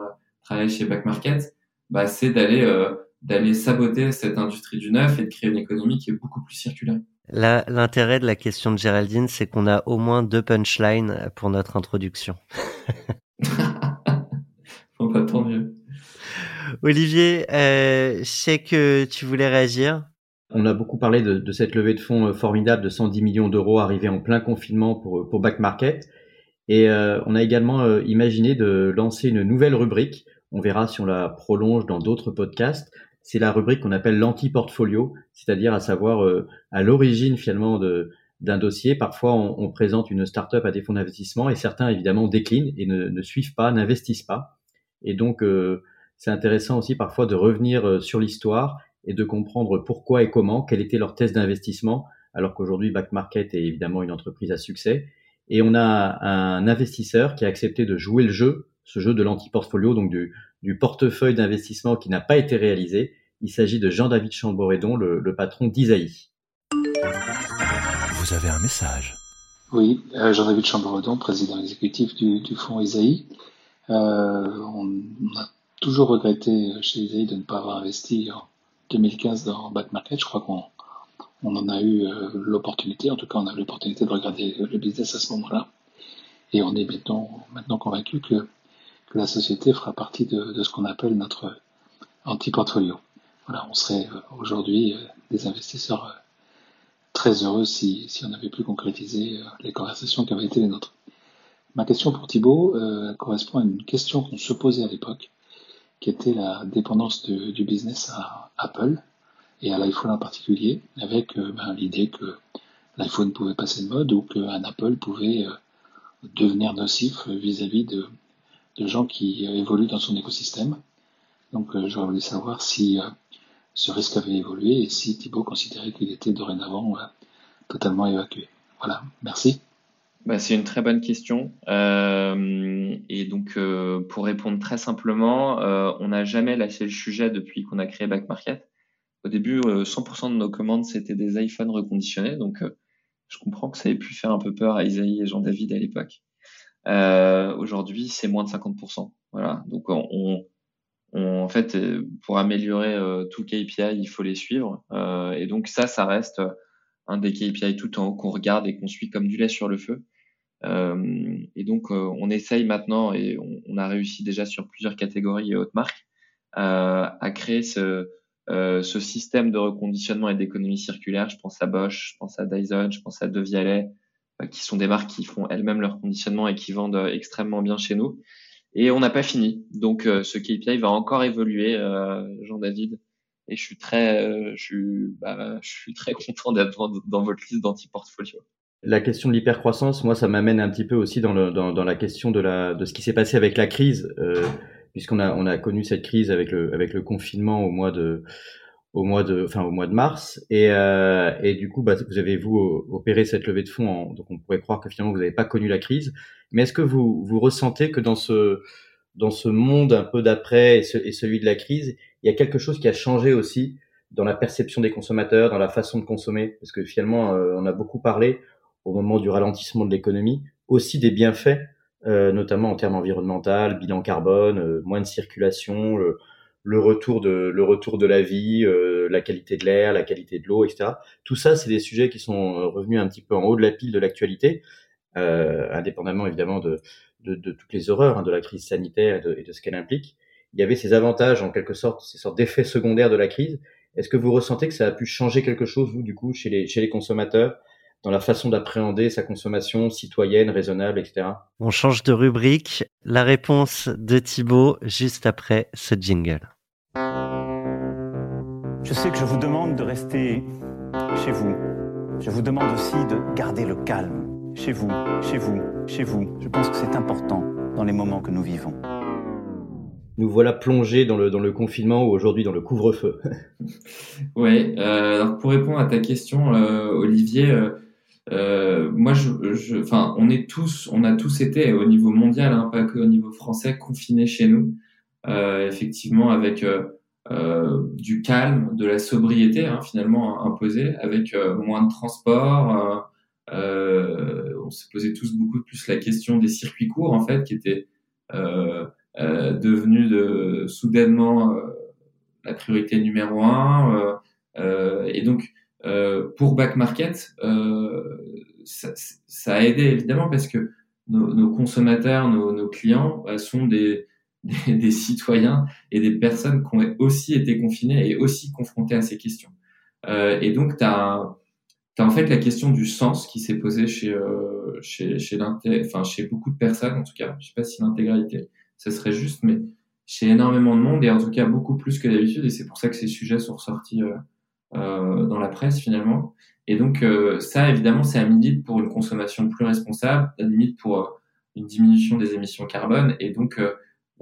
travailler chez Back Market, bah, c'est d'aller d'aller saboter cette industrie du neuf et de créer une économie qui est beaucoup plus circulaire.
L'intérêt de la question de Géraldine, c'est qu'on a au moins deux punchlines pour notre introduction.
bon, pas tant mieux.
Olivier, euh, je sais que tu voulais réagir.
On a beaucoup parlé de, de cette levée de fonds euh, formidable de 110 millions d'euros arrivée en plein confinement pour, pour Back Market. Et euh, on a également euh, imaginé de lancer une nouvelle rubrique. On verra si on la prolonge dans d'autres podcasts c'est la rubrique qu'on appelle l'anti-portfolio, c'est-à-dire à savoir euh, à l'origine finalement de d'un dossier. Parfois, on, on, présente une start-up à des fonds d'investissement et certains évidemment déclinent et ne, ne suivent pas, n'investissent pas. Et donc, euh, c'est intéressant aussi parfois de revenir euh, sur l'histoire et de comprendre pourquoi et comment, quel était leur test d'investissement, alors qu'aujourd'hui Back Market est évidemment une entreprise à succès. Et on a un investisseur qui a accepté de jouer le jeu, ce jeu de l'anti-portfolio, donc du, du portefeuille d'investissement qui n'a pas été réalisé. Il s'agit de Jean-David Chamboredon, le, le patron d'Isaïe.
Vous avez un message.
Oui, euh, Jean-David Chamboredon, président exécutif du, du fonds Isaïe. Euh, on, on, a toujours regretté chez Isaïe de ne pas avoir investi en 2015 dans Back Market. Je crois qu'on on en a eu euh, l'opportunité, en tout cas on a eu l'opportunité de regarder le business à ce moment-là. Et on est maintenant, maintenant convaincu que la société fera partie de, ce qu'on appelle notre anti-portfolio. Voilà, on serait euh, aujourd'hui euh, des investisseurs très heureux si, si on avait pu concrétiser les conversations qui avaient été les nôtres. Ma question pour Thibault correspond à une question qu'on se posait à l'époque, qui était la dépendance du business à Apple et à l'iPhone en particulier, avec ben, l'idée que l'iPhone pouvait passer de mode ou qu'un Apple pouvait devenir nocif vis-à-vis de, de gens qui évoluent dans son écosystème. Donc euh, j'aurais voulu savoir si euh, ce risque avait évolué et si Thibault considérait qu'il était dorénavant euh, totalement évacué. Voilà, merci.
Bah, c'est une très bonne question. Euh, et donc, euh, pour répondre très simplement, euh, on n'a jamais lâché le sujet depuis qu'on a créé Back Market. Au début, 100% de nos commandes, c'était des iPhones reconditionnés. Donc, je comprends que ça ait pu faire un peu peur à Isaïe et Jean-David à l'époque. Aujourd'hui, c'est moins de 50%. Voilà. Donc, on, en fait, euh, pour améliorer euh, tout KPI, il faut les suivre. Euh, et donc ça, ça reste un des KPI tout en haut qu'on regarde et qu'on suit comme du lait sur le feu. et donc, on essaye maintenant, et on, a réussi déjà sur plusieurs catégories et hautes marques, à créer ce, ce système de reconditionnement et d'économie circulaire. Je pense à Bosch, je pense à Dyson, je pense à De Vialet, qui sont des marques qui font elles-mêmes leur conditionnement et qui vendent extrêmement bien chez nous. Et on n'a pas fini. Donc euh, ce KPI va encore évoluer, euh, Jean-David. Et je suis très, euh, je suis, bah, je suis très content d'être dans, votre liste d'anti-portfolio.
La question de l'hypercroissance, moi, ça m'amène un petit peu aussi dans, dans, la question de, la, de ce qui s'est passé avec la crise, euh, puisqu'on a, on a connu cette crise avec le, avec le confinement au mois de, au mois de, enfin au mois de mars, et, euh, et du coup, bah, vous avez vous opéré cette levée de fonds, en, donc on pourrait croire que finalement vous n'avez pas connu la crise, mais est-ce que vous, vous ressentez que dans ce, dans ce monde un peu d'après et, celui de la crise, il y a quelque chose qui a changé aussi dans la perception des consommateurs, dans la façon de consommer? Parce que finalement, euh, on a beaucoup parlé au moment du ralentissement de l'économie, aussi des bienfaits, euh, notamment en termes environnementaux, bilan carbone, euh, moins de circulation, le, le, retour de le retour de la vie, euh, la qualité de l'air, la qualité de l'eau, etc. Tout ça, c'est des sujets qui sont revenus un petit peu en haut de la pile de l'actualité euh, indépendamment évidemment de, de, de, toutes les horreurs hein, de la crise sanitaire et de, et de ce qu'elle implique. Il y avait ces avantages, en quelque sorte, ces sortes d'effets secondaires de la crise. Est-ce que vous ressentez que ça a pu changer quelque chose, vous, du coup, chez les, chez les consommateurs, dans la façon d'appréhender sa consommation citoyenne, raisonnable, etc.
On change de rubrique. La réponse de Thibaut juste après ce jingle.
Je sais que je vous demande de rester chez vous. Je vous demande aussi de garder le calme chez vous, chez vous, chez vous. Je pense que c'est important dans les moments que nous vivons.
Nous voilà plongés dans le, dans le confinement ou aujourd'hui dans le couvre-feu.
oui, euh, alors pour répondre à ta question, euh, Olivier, euh, euh moi, je, je, enfin, on est tous, on a tous été au niveau mondial, hein, pas que au niveau français, confinés chez nous, euh, effectivement avec du calme, de la sobriété hein, finalement imposée, avec moins de transport euh, on s'est posé tous beaucoup plus la question des circuits courts en fait, qui étaient euh, euh, devenus de, soudainement la priorité numéro un. et donc pour back market, ça, ça, a aidé évidemment parce que nos, nos consommateurs, nos, nos clients sont des, des, des, citoyens et des personnes qui ont aussi été confinées et aussi confrontées à ces questions. Euh, et donc, tu as, en fait la question du sens qui s'est posée chez, euh, chez, chez, enfin, chez beaucoup de personnes, en tout cas. Je sais pas si l'intégralité, ce serait juste, mais chez énormément de monde, et en tout cas beaucoup plus que d'habitude, et c'est pour ça que ces sujets sont ressortis euh, euh, dans la presse finalement. Et donc euh, ça, évidemment, c'est un limite pour une consommation plus responsable, à limite pour euh, une diminution des émissions carbone, et donc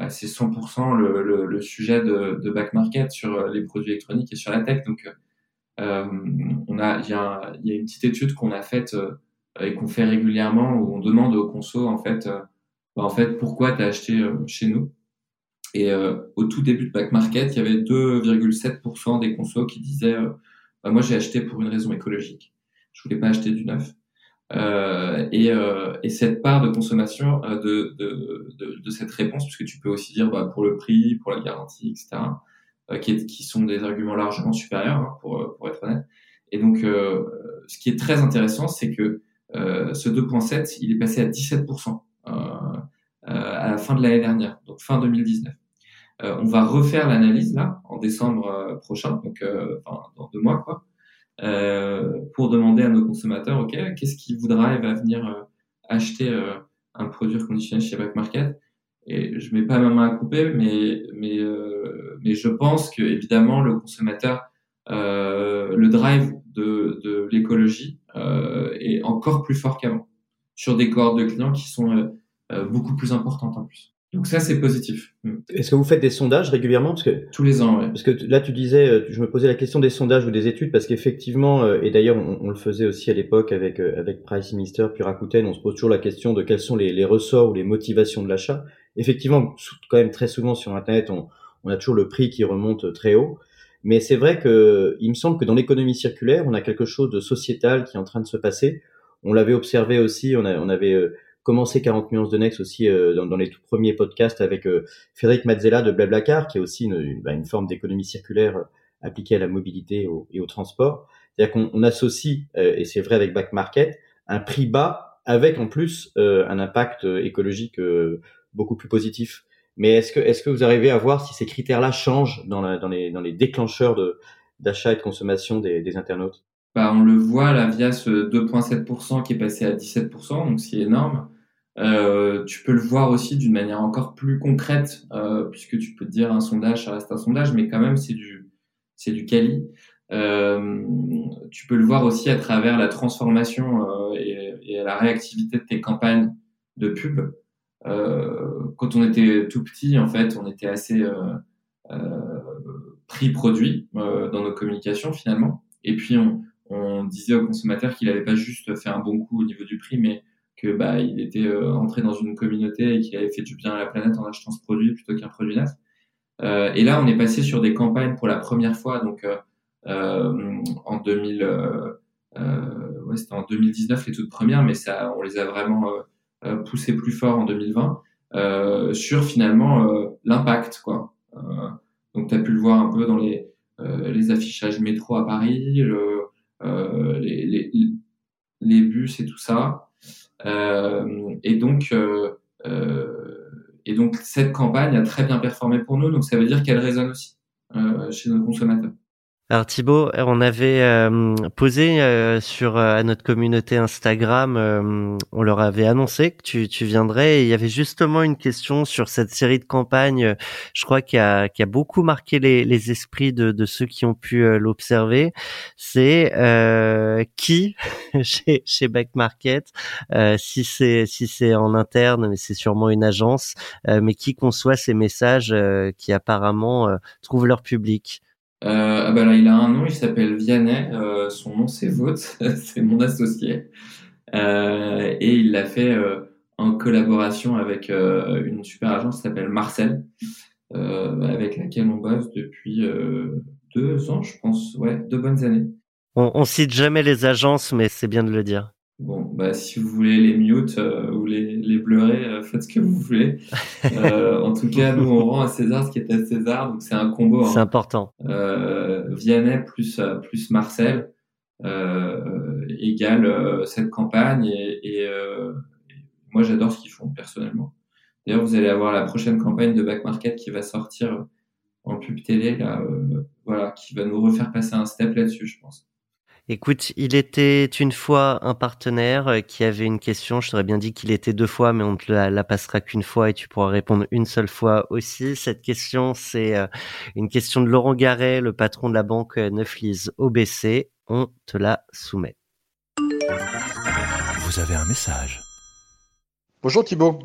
bah, c'est 100% le, le, sujet de, back market sur les produits électroniques et sur la tech. Donc euh, on a, il y, a, une petite étude qu'on a faite euh, et qu'on fait régulièrement où on demande aux consos en fait, euh, bah, en fait pourquoi tu as acheté chez nous. Et au tout début de Back Market, il y avait 2,7% des consos qui disaient bah, moi j'ai acheté pour une raison écologique. Je voulais pas acheter du neuf. Euh, et, euh, et, cette part de consommation de, de, de, de, cette réponse, puisque tu peux aussi dire bah, pour le prix, pour la garantie, etc. Euh, qui, qui, sont des arguments largement supérieurs, hein, pour, pour être honnête. Et donc, euh, ce qui est très intéressant, c'est que euh, ce 2.7, il est passé à 17% à la fin de l'année dernière, donc fin 2019. on va refaire l'analyse là en décembre prochain, donc enfin, dans deux mois quoi. Pour demander à nos consommateurs, ok, qu'est-ce qui vous drive à venir acheter un produit reconditionné chez Back Market? Et je mets pas ma main à couper, mais mais euh, mais je pense que évidemment le consommateur, euh, le drive de de l'écologie euh, est encore plus fort qu'avant sur des cohortes de clients qui sont euh, euh, beaucoup plus importantes en plus. Donc ça, c'est positif.
Mm. Est-ce que vous faites des sondages régulièrement? Parce que
tous les ans, ouais.
Parce que là, tu disais, je me posais la question des sondages ou des études parce qu'effectivement, et d'ailleurs, on, on, le faisait aussi à l'époque avec avec Price Minister puis Rakuten, on se pose toujours la question de quels sont les, les ressorts ou les motivations de l'achat effectivement, quand même très souvent sur Internet, on, on a toujours le prix qui remonte très haut. Mais c'est vrai que il me semble que dans l'économie circulaire, on a quelque chose de sociétal qui est en train de se passer. On l'avait observé aussi, on, a, on avait euh, commencé 40 nuances de Next aussi euh, dans, dans, les tout premiers podcasts avec euh, Frédéric Mazzella de Blablacar, qui est aussi une, une, bah, une forme d'économie circulaire appliquée à la mobilité et au transport. C'est-à-dire qu'on on associe, et c'est vrai avec Back Market, un prix bas avec en plus un impact écologique beaucoup plus positif. Mais est-ce que, est-ce que vous arrivez à voir si ces critères-là changent dans, la, dans, les, dans les déclencheurs d'achat et de consommation des, des internautes?
Bah, On le voit là via ce 2,7% qui est passé à 17%, donc c'est énorme. Euh, tu peux le voir aussi d'une manière encore plus concrète, euh, puisque tu peux te dire un sondage, ça reste un sondage, mais quand même c'est du c'est du quali. Euh, tu peux le voir aussi à travers la transformation euh, et, et, la réactivité de tes campagnes de pub. Euh, quand on était tout petit, en fait, on était assez euh, prix produit dans nos communications finalement. Et puis on, on disait au consommateur qu'il n'avait pas juste fait un bon coup au niveau du prix, mais que bah il était euh, entré dans une communauté et qu'il avait fait du bien à la planète en achetant ce produit plutôt qu'un produit neuf. Euh, et là, on est passé sur des campagnes pour la première fois, donc euh, en 2000, ouais, c'était en 2019 les toutes premières, mais ça, on les a vraiment euh, pousser plus fort en 2020 euh, sur finalement euh, l'impact quoi. donc tu as pu le voir un peu dans les les affichages métro à Paris, les, les, les, bus et tout ça. et donc et donc cette campagne a très bien performé pour nous, donc ça veut dire qu'elle résonne aussi chez nos consommateurs.
Alors Thibaut, on avait euh, posé euh, sur euh, à notre communauté Instagram, on leur avait annoncé que tu, tu viendrais il y avait justement une question sur cette série de campagnes, je crois qui a, a beaucoup marqué les, les esprits de, de ceux qui ont pu l'observer. C'est qui chez, chez Back Market, si c'est si c'est en interne, mais c'est sûrement une agence, mais qui conçoit ces messages qui apparemment trouvent leur public?
Euh, ah bah là, il a un nom, il s'appelle Vianney. Euh, son nom, c'est Vaut, c'est mon associé. Euh, et il l'a fait en collaboration avec une super agence qui s'appelle Marcel, avec laquelle on bosse depuis deux ans, je pense. Ouais, deux bonnes années.
On, on cite jamais les agences, mais c'est bien de le dire.
Bon, bah, si vous voulez les mute euh, ou les, les bleurer, euh, faites ce que vous voulez. Euh, en tout cas, nous, on rend à César ce qui est à César, donc c'est un combo.
Hein. C'est important.
Euh, Vianney plus, plus Marcel égale cette campagne et, et, moi, j'adore ce qu'ils font personnellement. D'ailleurs, vous allez avoir la prochaine campagne de Back Market qui va sortir en pub télé, là, voilà, qui va nous refaire passer un step là-dessus, je pense.
Écoute, il était une fois un partenaire euh, qui avait une question. Je t'aurais bien dit qu'il était deux fois, mais on te la, passera qu'une fois et tu pourras répondre une seule fois aussi. Cette question, c'est euh, une question de Laurent Garret, le patron de la banque Neuflise OBC. On te la soumet.
Vous avez un message.
Bonjour Thibault.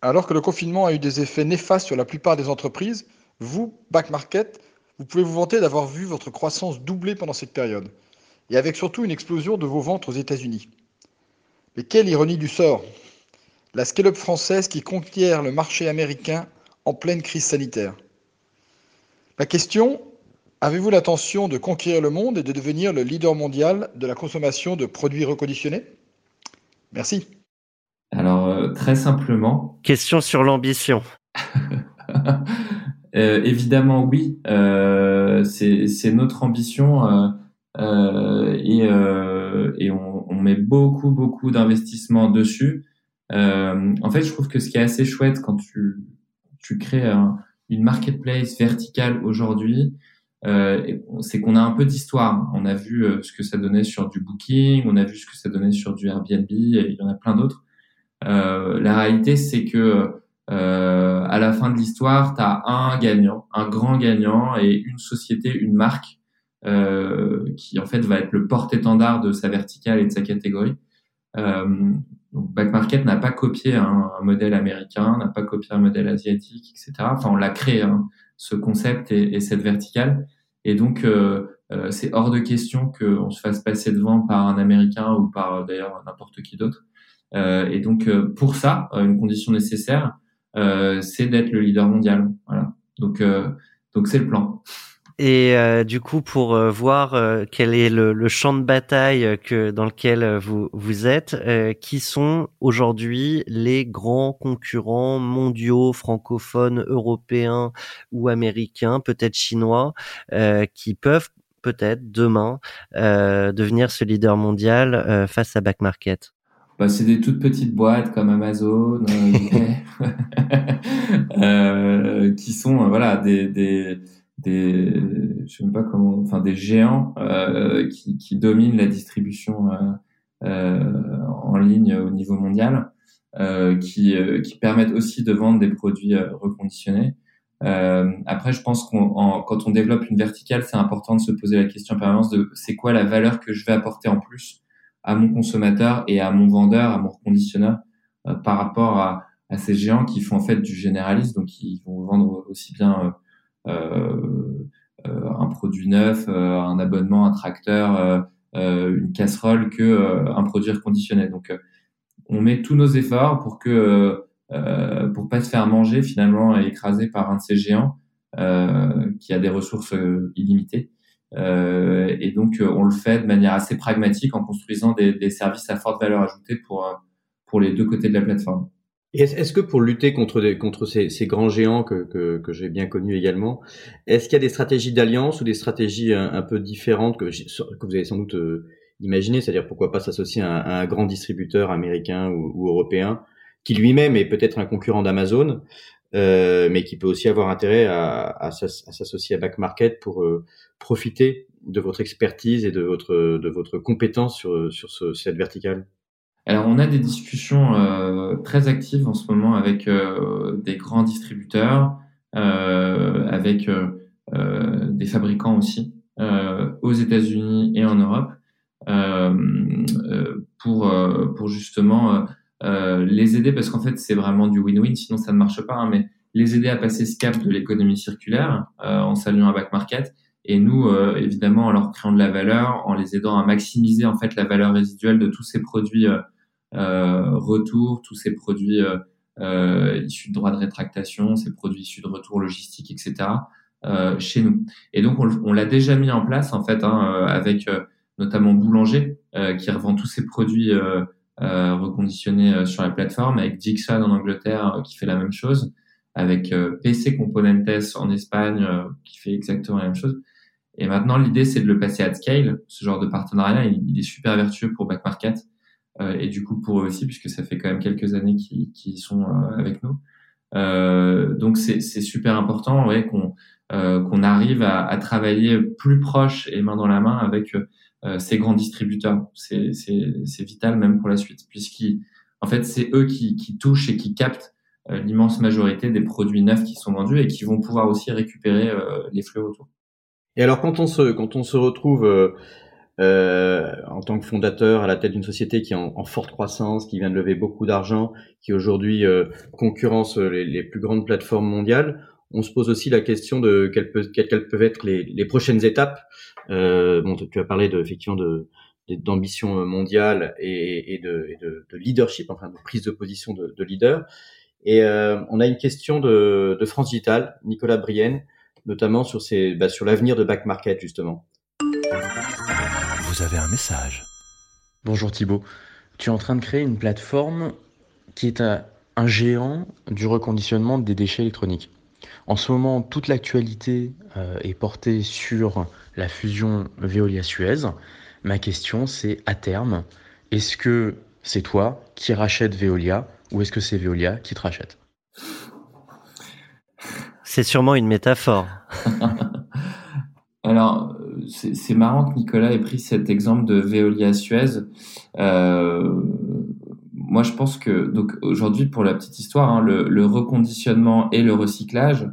Alors que le confinement a eu des effets néfastes sur la plupart des entreprises, vous, Back Market, vous pouvez vous vanter d'avoir vu votre croissance doubler pendant cette période et avec surtout une explosion de vos ventes aux États-Unis. Mais quelle ironie du sort La scale-up française qui conquiert le marché américain en pleine crise sanitaire. La question, avez-vous l'intention de conquérir le monde et de devenir le leader mondial de la consommation de produits reconditionnés? Merci.
Alors, euh, très simplement.
Question sur l'ambition.
euh, évidemment, oui. Euh, c'est notre ambition. Euh, et, euh, et on, on, met beaucoup beaucoup d'investissements dessus. Euh, en fait, je trouve que ce qui est assez chouette quand tu tu crées un, une marketplace verticale aujourd'hui, euh, c'est qu'on a un peu d'histoire. On a vu euh, ce que ça donnait sur du Booking, on a vu ce que ça donnait sur du Airbnb, il y en a plein d'autres. Euh, la réalité, c'est que euh, à la fin de l'histoire, tu as un gagnant, un grand gagnant et une société, une marque euh, qui en fait va être le porte-étendard de sa verticale et de sa catégorie. Euh, donc Back Market n'a pas copié un, modèle américain, n'a pas copié un modèle asiatique, etc. Enfin, on l'a créé, hein, ce concept et, et, cette verticale. Et donc, euh, euh, c'est hors de question qu'on se fasse passer devant par un Américain ou par d'ailleurs n'importe qui d'autre. Euh, et donc, euh, pour ça, une condition nécessaire, c'est d'être le leader mondial. Voilà. Donc, donc c'est le plan.
Et euh, du coup, pour euh, voir euh, quel est le, le, champ de bataille que dans lequel vous vous êtes, qui sont aujourd'hui les grands concurrents mondiaux, francophones, européens ou américains, peut-être chinois, qui peuvent peut-être demain devenir ce leader mondial face à Back Market?
Bah, c'est des toutes petites boîtes comme Amazon, euh, qui sont voilà des, des des je sais même pas comment enfin des géants euh, qui, qui, dominent la distribution euh, euh en ligne au niveau mondial euh, qui, euh, qui permettent aussi de vendre des produits reconditionnés. Après je pense qu'on quand on développe une verticale c'est important de se poser la question en permanence de c'est quoi la valeur que je vais apporter en plus à mon consommateur et à mon vendeur à mon reconditionneur par rapport à, à ces géants qui font en fait du généraliste donc ils vont vendre aussi bien un produit neuf, euh, un abonnement, un tracteur, une casserole que un produit reconditionné. Donc on met tous nos efforts pour que euh, pour pas se faire manger finalement et écraser par un de ces géants euh, qui a des ressources illimitées. Euh, et donc on le fait de manière assez pragmatique en construisant des, des, services à forte valeur ajoutée pour pour les deux côtés de la plateforme.
Est-ce que pour lutter contre, des, contre ces, ces, grands géants que, que, que j'ai bien connus également, est-ce qu'il y a des stratégies d'alliance ou des stratégies un, un peu différentes que, que, vous avez sans doute euh, imaginé C'est-à-dire pourquoi pas s'associer à, à, un grand distributeur américain ou, ou européen qui lui-même est peut-être un concurrent d'Amazon, euh, mais qui peut aussi avoir intérêt à, à, s'associer à Back Market pour euh, profiter de votre expertise et de votre, de votre compétence sur, sur ce, cette verticale?
Alors, on a des discussions euh, très actives en ce moment avec euh, des grands distributeurs, euh, avec des fabricants aussi, aux États-Unis et en Europe, pour, pour justement les aider, parce qu'en fait, c'est vraiment du win-win, sinon ça ne marche pas, hein, mais les aider à passer ce cap de l'économie circulaire en s'alliant à Back Market, et nous, évidemment, en leur créant de la valeur, en les aidant à maximiser en fait la valeur résiduelle de tous ces produits euh, retour, tous ces produits euh, euh, issus de droits de rétractation, ces produits issus de retour logistique, etc. chez nous. Et donc on, l'a déjà mis en place en fait hein, avec notamment Boulanger qui revend tous ses produits reconditionnés sur la plateforme, avec Dixon en Angleterre qui fait la même chose, avec PC Componentes en Espagne qui fait exactement la même chose. Et maintenant, l'idée, c'est de le passer à scale. Ce genre de partenariat, il est super vertueux pour Back Market. Euh, et du coup pour eux aussi, puisque ça fait quand même quelques années qu'ils sont euh, avec nous. Euh, donc c'est super important ouais, qu'on qu'on arrive à, à, travailler plus proche et main dans la main avec ces grands distributeurs. C'est vital même pour la suite, puisqu'en en fait c'est eux qui, qui touchent et qui captent l'immense majorité des produits neufs qui sont vendus et qui vont pouvoir aussi récupérer les flux autour.
Et alors quand on se quand on se retrouve euh, en tant que fondateur à la tête d'une société qui est en, forte croissance, qui vient de lever beaucoup d'argent, qui aujourd'hui euh, concurrence les, les, plus grandes plateformes mondiales, on se pose aussi la question de quelles, peuvent, être les, prochaines étapes. Euh, bon, tu as parlé de, effectivement de d'ambition mondiale et, de, leadership, enfin de prise de position de, de leader. Et euh, on a une question de, France Digital, Nicolas Brienne, notamment sur, bah, sur l'avenir de Back Market justement
vous avez un message.
Bonjour Thibaut. Tu es en train de créer une plateforme qui est un géant du reconditionnement des déchets électroniques. En ce moment, toute l'actualité euh, est portée sur la fusion Veolia-Suez. Ma question, c'est à terme, est-ce que c'est toi qui rachètes Veolia ou est-ce que c'est Veolia qui te rachète?
C'est sûrement une métaphore.
alors, c'est marrant que Nicolas ait pris cet exemple de Veolia Suez. Euh, moi, je pense que donc aujourd'hui, pour la petite histoire, hein, le, reconditionnement et le recyclage,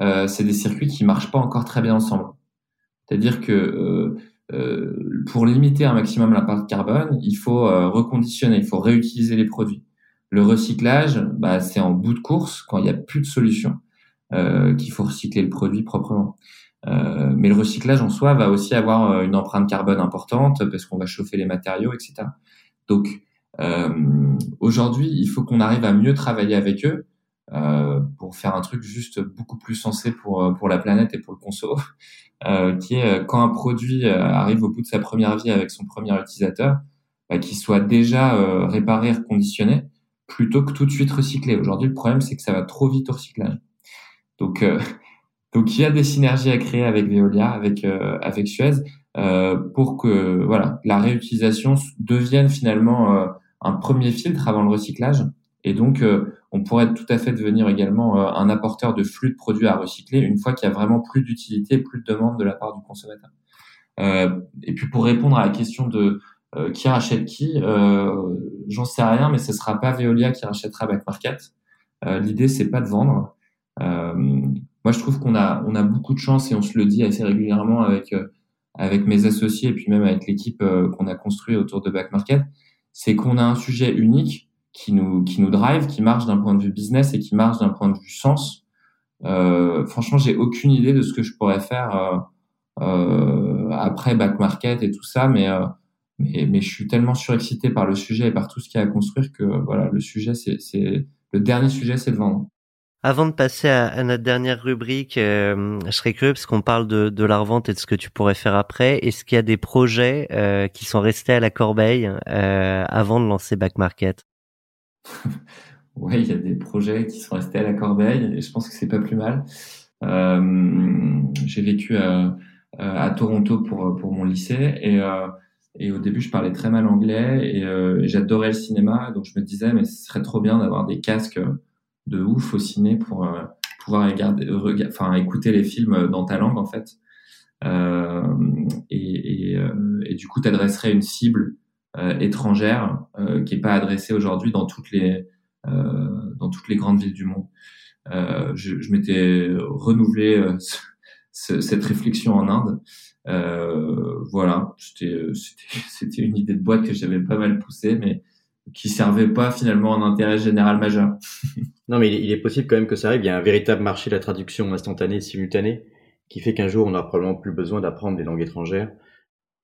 euh, c'est des circuits qui marchent pas encore très bien ensemble. C'est-à-dire que euh, euh pour limiter un maximum l'impact carbone, il faut euh, reconditionner, il faut réutiliser les produits. Le recyclage, bah, c'est en bout de course quand il n'y a plus de solution qu'il faut recycler le produit proprement. Euh, mais le recyclage en soi va aussi avoir euh, une empreinte carbone importante parce qu'on va chauffer les matériaux, etc. Donc euh, aujourd'hui, il faut qu'on arrive à mieux travailler avec eux euh, pour faire un truc juste beaucoup plus sensé pour pour la planète et pour le conso, euh, qui est quand un produit arrive au bout de sa première vie avec son premier utilisateur, bah, qu'il soit déjà réparé, reconditionné, plutôt que tout de suite recyclé. Aujourd'hui, le problème c'est que ça va trop vite au recyclage. Donc donc il y a des synergies à créer avec Veolia, avec euh, avec Suez, euh, pour que voilà la réutilisation devienne finalement euh, un premier filtre avant le recyclage. Et donc on pourrait tout à fait devenir également un apporteur de flux de produits à recycler une fois qu'il y a vraiment plus d'utilité, plus de demande de la part du consommateur. et puis pour répondre à la question de qui rachète qui, j'en sais rien, mais ce sera pas Veolia qui rachètera Back Market. L'idée c'est pas de vendre. Moi, je trouve qu'on a, on a beaucoup de chance et on se le dit assez régulièrement avec, euh, avec mes associés et puis même avec l'équipe euh, qu'on a construit autour de Back Market, c'est qu'on a un sujet unique qui nous, qui nous drive, qui marche d'un point de vue business et qui marche d'un point de vue sens. Euh, franchement, j'ai aucune idée de ce que je pourrais faire euh, après Back Market et tout ça, mais, mais, mais je suis tellement surexcité par le sujet et par tout ce qu'il y a à construire que voilà, le sujet, c'est, c'est le dernier sujet, c'est de vendre.
Avant de passer à, notre dernière rubrique, euh, je serais curieux parce qu'on parle de, de la revente et de ce que tu pourrais faire après. Est-ce qu'il y a des projets euh, qui sont restés à la corbeille euh, avant de lancer Back Market?
Oui, il y a des projets qui sont restés à la corbeille et je pense que c'est pas plus mal. J'ai vécu à, Toronto pour mon lycée et au début, je parlais très mal anglais et j'adorais le cinéma, donc je me disais mais ce serait trop bien d'avoir des casques de ouf au ciné pour euh, pouvoir écouter les films dans ta langue en fait. Euh, et, et, euh, du coup, tu adresserais une cible étrangère qui est pas adressée aujourd'hui dans toutes les dans toutes les grandes villes du monde. je, je m'étais renouvelé cette réflexion en Inde. Euh, voilà, c'était une idée de boîte que j'avais pas mal poussée, mais qui servait pas finalement un intérêt général majeur.
non, mais il est, possible quand même que ça arrive. Il y a un véritable marché de la traduction instantanée, simultanée, qui fait qu'un jour on n'aura probablement plus besoin d'apprendre des langues étrangères.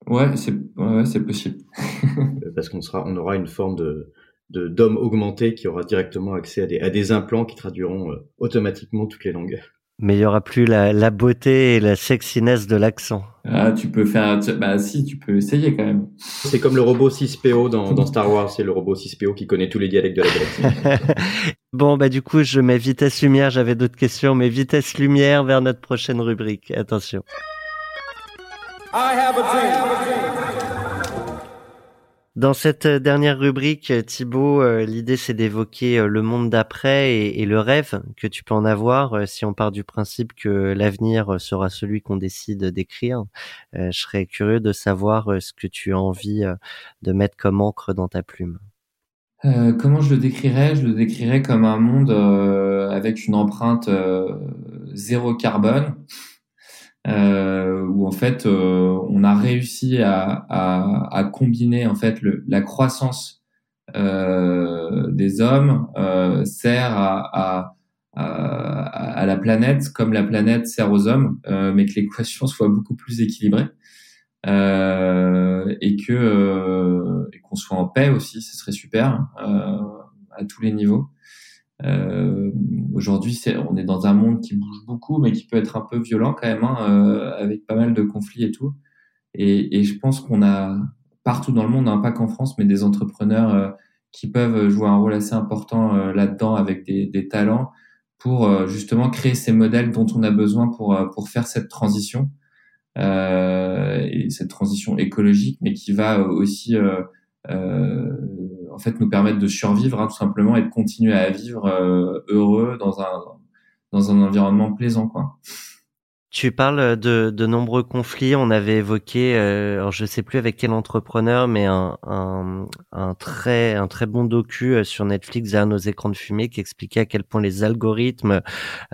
Ouais, c'est ouais, c'est possible.
Euh, parce qu'on sera, on aura une forme de d'homme augmenté qui aura directement accès à des, à des implants qui traduiront euh, automatiquement toutes les langues
mais il y aura plus la, la beauté et la sexiness de l'accent.
Ah, tu peux faire, bah si, tu peux essayer quand même.
C'est comme le robot 6PO dans, dans Star Wars, c'est le robot 6PO qui connaît tous les dialectes de la galaxie.
bon, bah du coup, je mets vitesse lumière, j'avais d'autres questions, mais vitesse lumière vers notre prochaine rubrique. Attention. I have a dream. Dans cette euh, dernière rubrique, euh, Thibaut, euh, l'idée c'est d'évoquer le monde d'après et, le rêve que tu peux en avoir si on part du principe que l'avenir sera celui qu'on décide d'écrire. je serais curieux de savoir ce que tu as envie de mettre comme encre dans ta plume.
comment je le décrirais? Je le décrirais comme un monde avec une empreinte zéro carbone euh, où en fait euh, on a réussi à, à, à, combiner en fait le, la croissance euh, des hommes euh, sert à, à, la planète comme la planète sert aux hommes, euh, mais que l'équation soit beaucoup plus équilibrée et que et qu'on soit en paix aussi, ce serait super à tous les niveaux. Euh, Aujourd'hui, on est dans un monde qui bouge beaucoup, mais qui peut être un peu violent quand même, hein, euh, avec pas mal de conflits et tout. Et, et je pense qu'on a partout dans le monde, hein, pas qu'en France, mais des entrepreneurs euh, qui peuvent jouer un rôle assez important euh, là-dedans avec des, des, talents pour justement créer ces modèles dont on a besoin pour pour faire cette transition et cette transition écologique, mais qui va aussi euh, en fait nous permettre de survivre hein, tout simplement et de continuer à vivre euh, heureux dans un dans un environnement plaisant quoi.
Tu parles de, de nombreux conflits. On avait évoqué, euh, alors je sais plus avec quel entrepreneur, mais un, un, un très un très bon docu euh, sur Netflix derrière nos écrans de fumée qui expliquait à quel point les algorithmes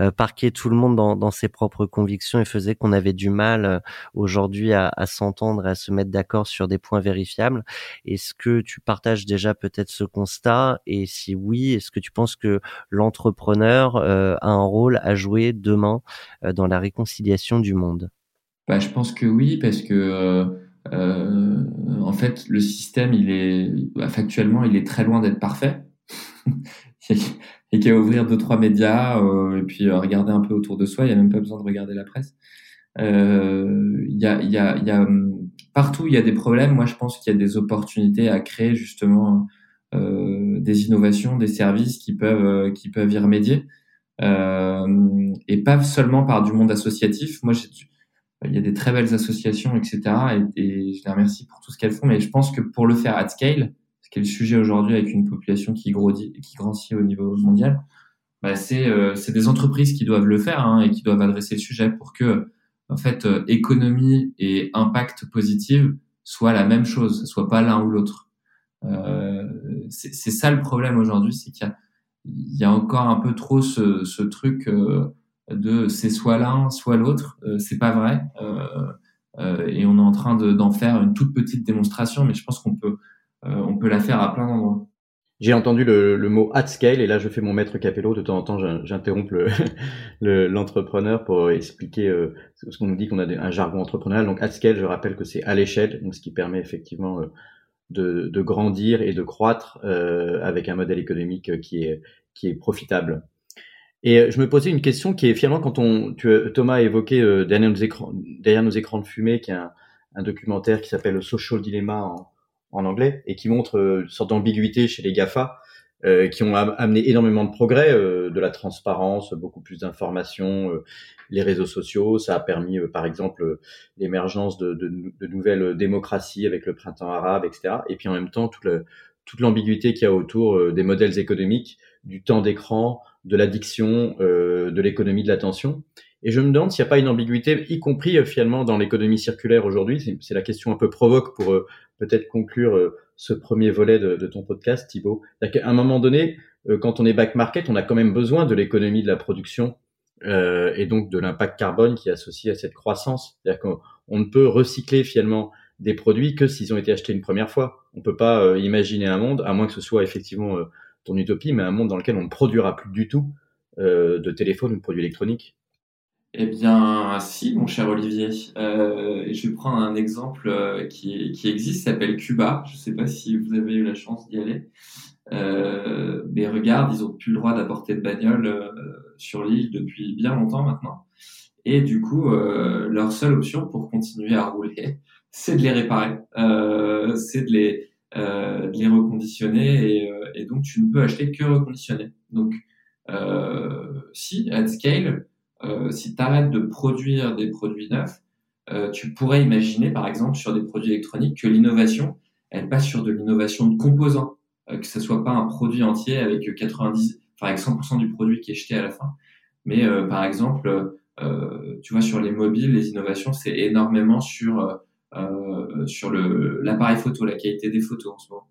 euh, parquaient tout le monde dans, dans ses propres convictions et faisaient qu'on avait du mal euh, aujourd'hui à, à s'entendre et à se mettre d'accord sur des points vérifiables. Est-ce que tu partages déjà peut-être ce constat? Et si oui, est-ce que tu penses que l'entrepreneur euh, a un rôle à jouer demain dans la réconciliation du monde
bah, Je pense que oui, parce que euh, euh, en fait, le système, il est bah, factuellement, il est très loin d'être parfait. a qu'à ouvrir deux trois médias euh, et puis regarder un peu autour de soi. Il n'y a même pas besoin de regarder la presse. Il y y a, y a partout il y a des problèmes. Moi, je pense qu'il y a des opportunités à créer justement euh, des innovations, des services qui peuvent qui peuvent y remédier euh, et pas seulement par du monde associatif. Moi, il y a des très belles associations, etc. Et, je les remercie pour tout ce qu'elles font. Mais je pense que pour le faire at scale, ce qui est le sujet aujourd'hui avec une population qui grandit, qui grandit au niveau mondial, bah c'est euh, des entreprises qui doivent le faire hein, et qui doivent adresser le sujet pour que en fait euh, économie et impact positif soient la même chose, soit pas l'un ou l'autre. Euh, c'est ça le problème aujourd'hui, c'est qu'il y a il y a encore un peu trop ce, ce truc euh, de c'est soit l'un, soit l'autre. Euh, c'est pas vrai. Euh, et on est en train d'en faire une toute petite démonstration, mais je pense qu'on peut, on peut la faire à plein d'endroits.
J'ai entendu le, le, mot at scale et là je fais mon maître capello. De temps en temps, j'interromps l'entrepreneur le, pour expliquer euh, ce qu'on nous dit qu'on a un jargon entrepreneurial. Donc at scale, je rappelle que c'est à l'échelle, donc ce qui permet effectivement euh, de, de, grandir et de croître euh, avec un modèle économique qui est, qui est profitable. Et euh, je me posais une question qui est finalement quand on, tu, Thomas a évoqué euh, derrière, nos écrans, derrière nos écrans de fumée, qui est un, un documentaire qui s'appelle Social Dilemma en, en, anglais et qui montre euh, une sorte d'ambiguïté chez les Gafa, euh, qui ont amené énormément de progrès, euh, de la transparence, beaucoup plus d'informations, les réseaux sociaux. Ça a permis, par exemple, l'émergence de, de, de, nouvelles démocraties avec le printemps arabe, etc. Et puis en même temps, toute, toute l'ambiguïté qu'il y a autour des modèles économiques du temps d'écran, de l'addiction, euh, de l'économie de l'attention. Et je me demande s'il n'y a pas une ambiguïté, y compris euh, finalement dans l'économie circulaire aujourd'hui. C'est la question un peu provoque pour euh, peut-être conclure euh, ce premier volet de, de ton podcast, Thibaut. À un moment donné, quand on est back market, on a quand même besoin de l'économie de la production et donc de l'impact carbone qui est associé à cette croissance. C'est-à-dire qu'on ne peut recycler finalement des produits que s'ils ont été achetés une première fois. On peut pas imaginer un monde, à moins que ce soit effectivement ton utopie, mais un monde dans lequel on ne produira plus du tout euh, de téléphone ou de produits électroniques
Eh bien, si, mon cher Olivier. Euh, je vais prendre un exemple euh, qui, qui existe, s'appelle Cuba. Je ne sais pas si vous avez eu la chance d'y aller. Euh, mais regarde, ils ont plus le droit d'apporter de bagnole euh, sur l'île depuis bien longtemps maintenant. Et du coup, euh, leur seule option pour continuer à rouler, c'est de les réparer, c'est de les, de les reconditionner et et donc tu ne peux acheter que reconditionné. Donc, euh, si, at scale, euh, si tu arrêtes de produire des produits neufs, euh, tu pourrais imaginer, par exemple, sur des produits électroniques, que l'innovation, elle passe sur de l'innovation de composants, que ce soit pas un produit entier avec 90, enfin avec 100% du produit qui est jeté à la fin, mais par exemple, tu vois, sur les mobiles, les innovations, c'est énormément sur sur le l'appareil photo, la qualité des photos en ce moment.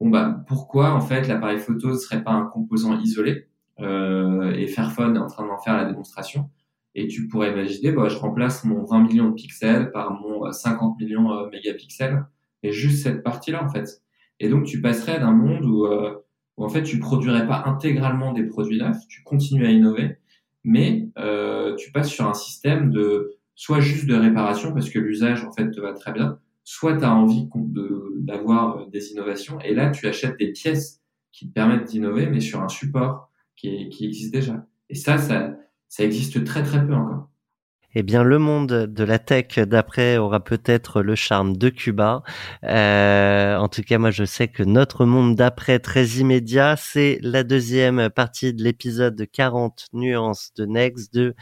Bon bah pourquoi en fait l'appareil photo ne serait pas un composant isolé? Euh, et Fairphone est en train d'en faire la démonstration. Et tu pourrais imaginer bah je remplace mon 20 millions de pixels par mon 50 euh, millions euh, mégapixels. Et juste cette partie là en fait. Et donc tu passerais d'un monde où, euh, où en fait tu produirais pas intégralement des produits neufs. Tu continues à innover. Mais euh, tu passes sur un système de soit juste de réparation parce que l'usage en fait te va très bien soit tu as envie d'avoir euh, des innovations, et là, tu achètes des pièces qui te permettent d'innover, mais sur un support qui, qui, existe déjà. Et ça, ça, ça existe très très peu encore.
Eh bien, le monde de la tech d'après aura peut-être le charme de Cuba. Euh, en tout cas, moi, je sais que notre monde d'après très immédiat, c'est la deuxième partie de l'épisode de 40 nuances de Next de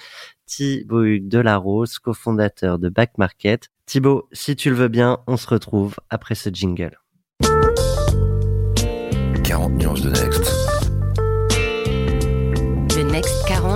Thibaut Hugues Delarose, cofondateur de Back Market. Thibaut, si tu le veux bien, on se retrouve après ce jingle.
40 nuances de Next.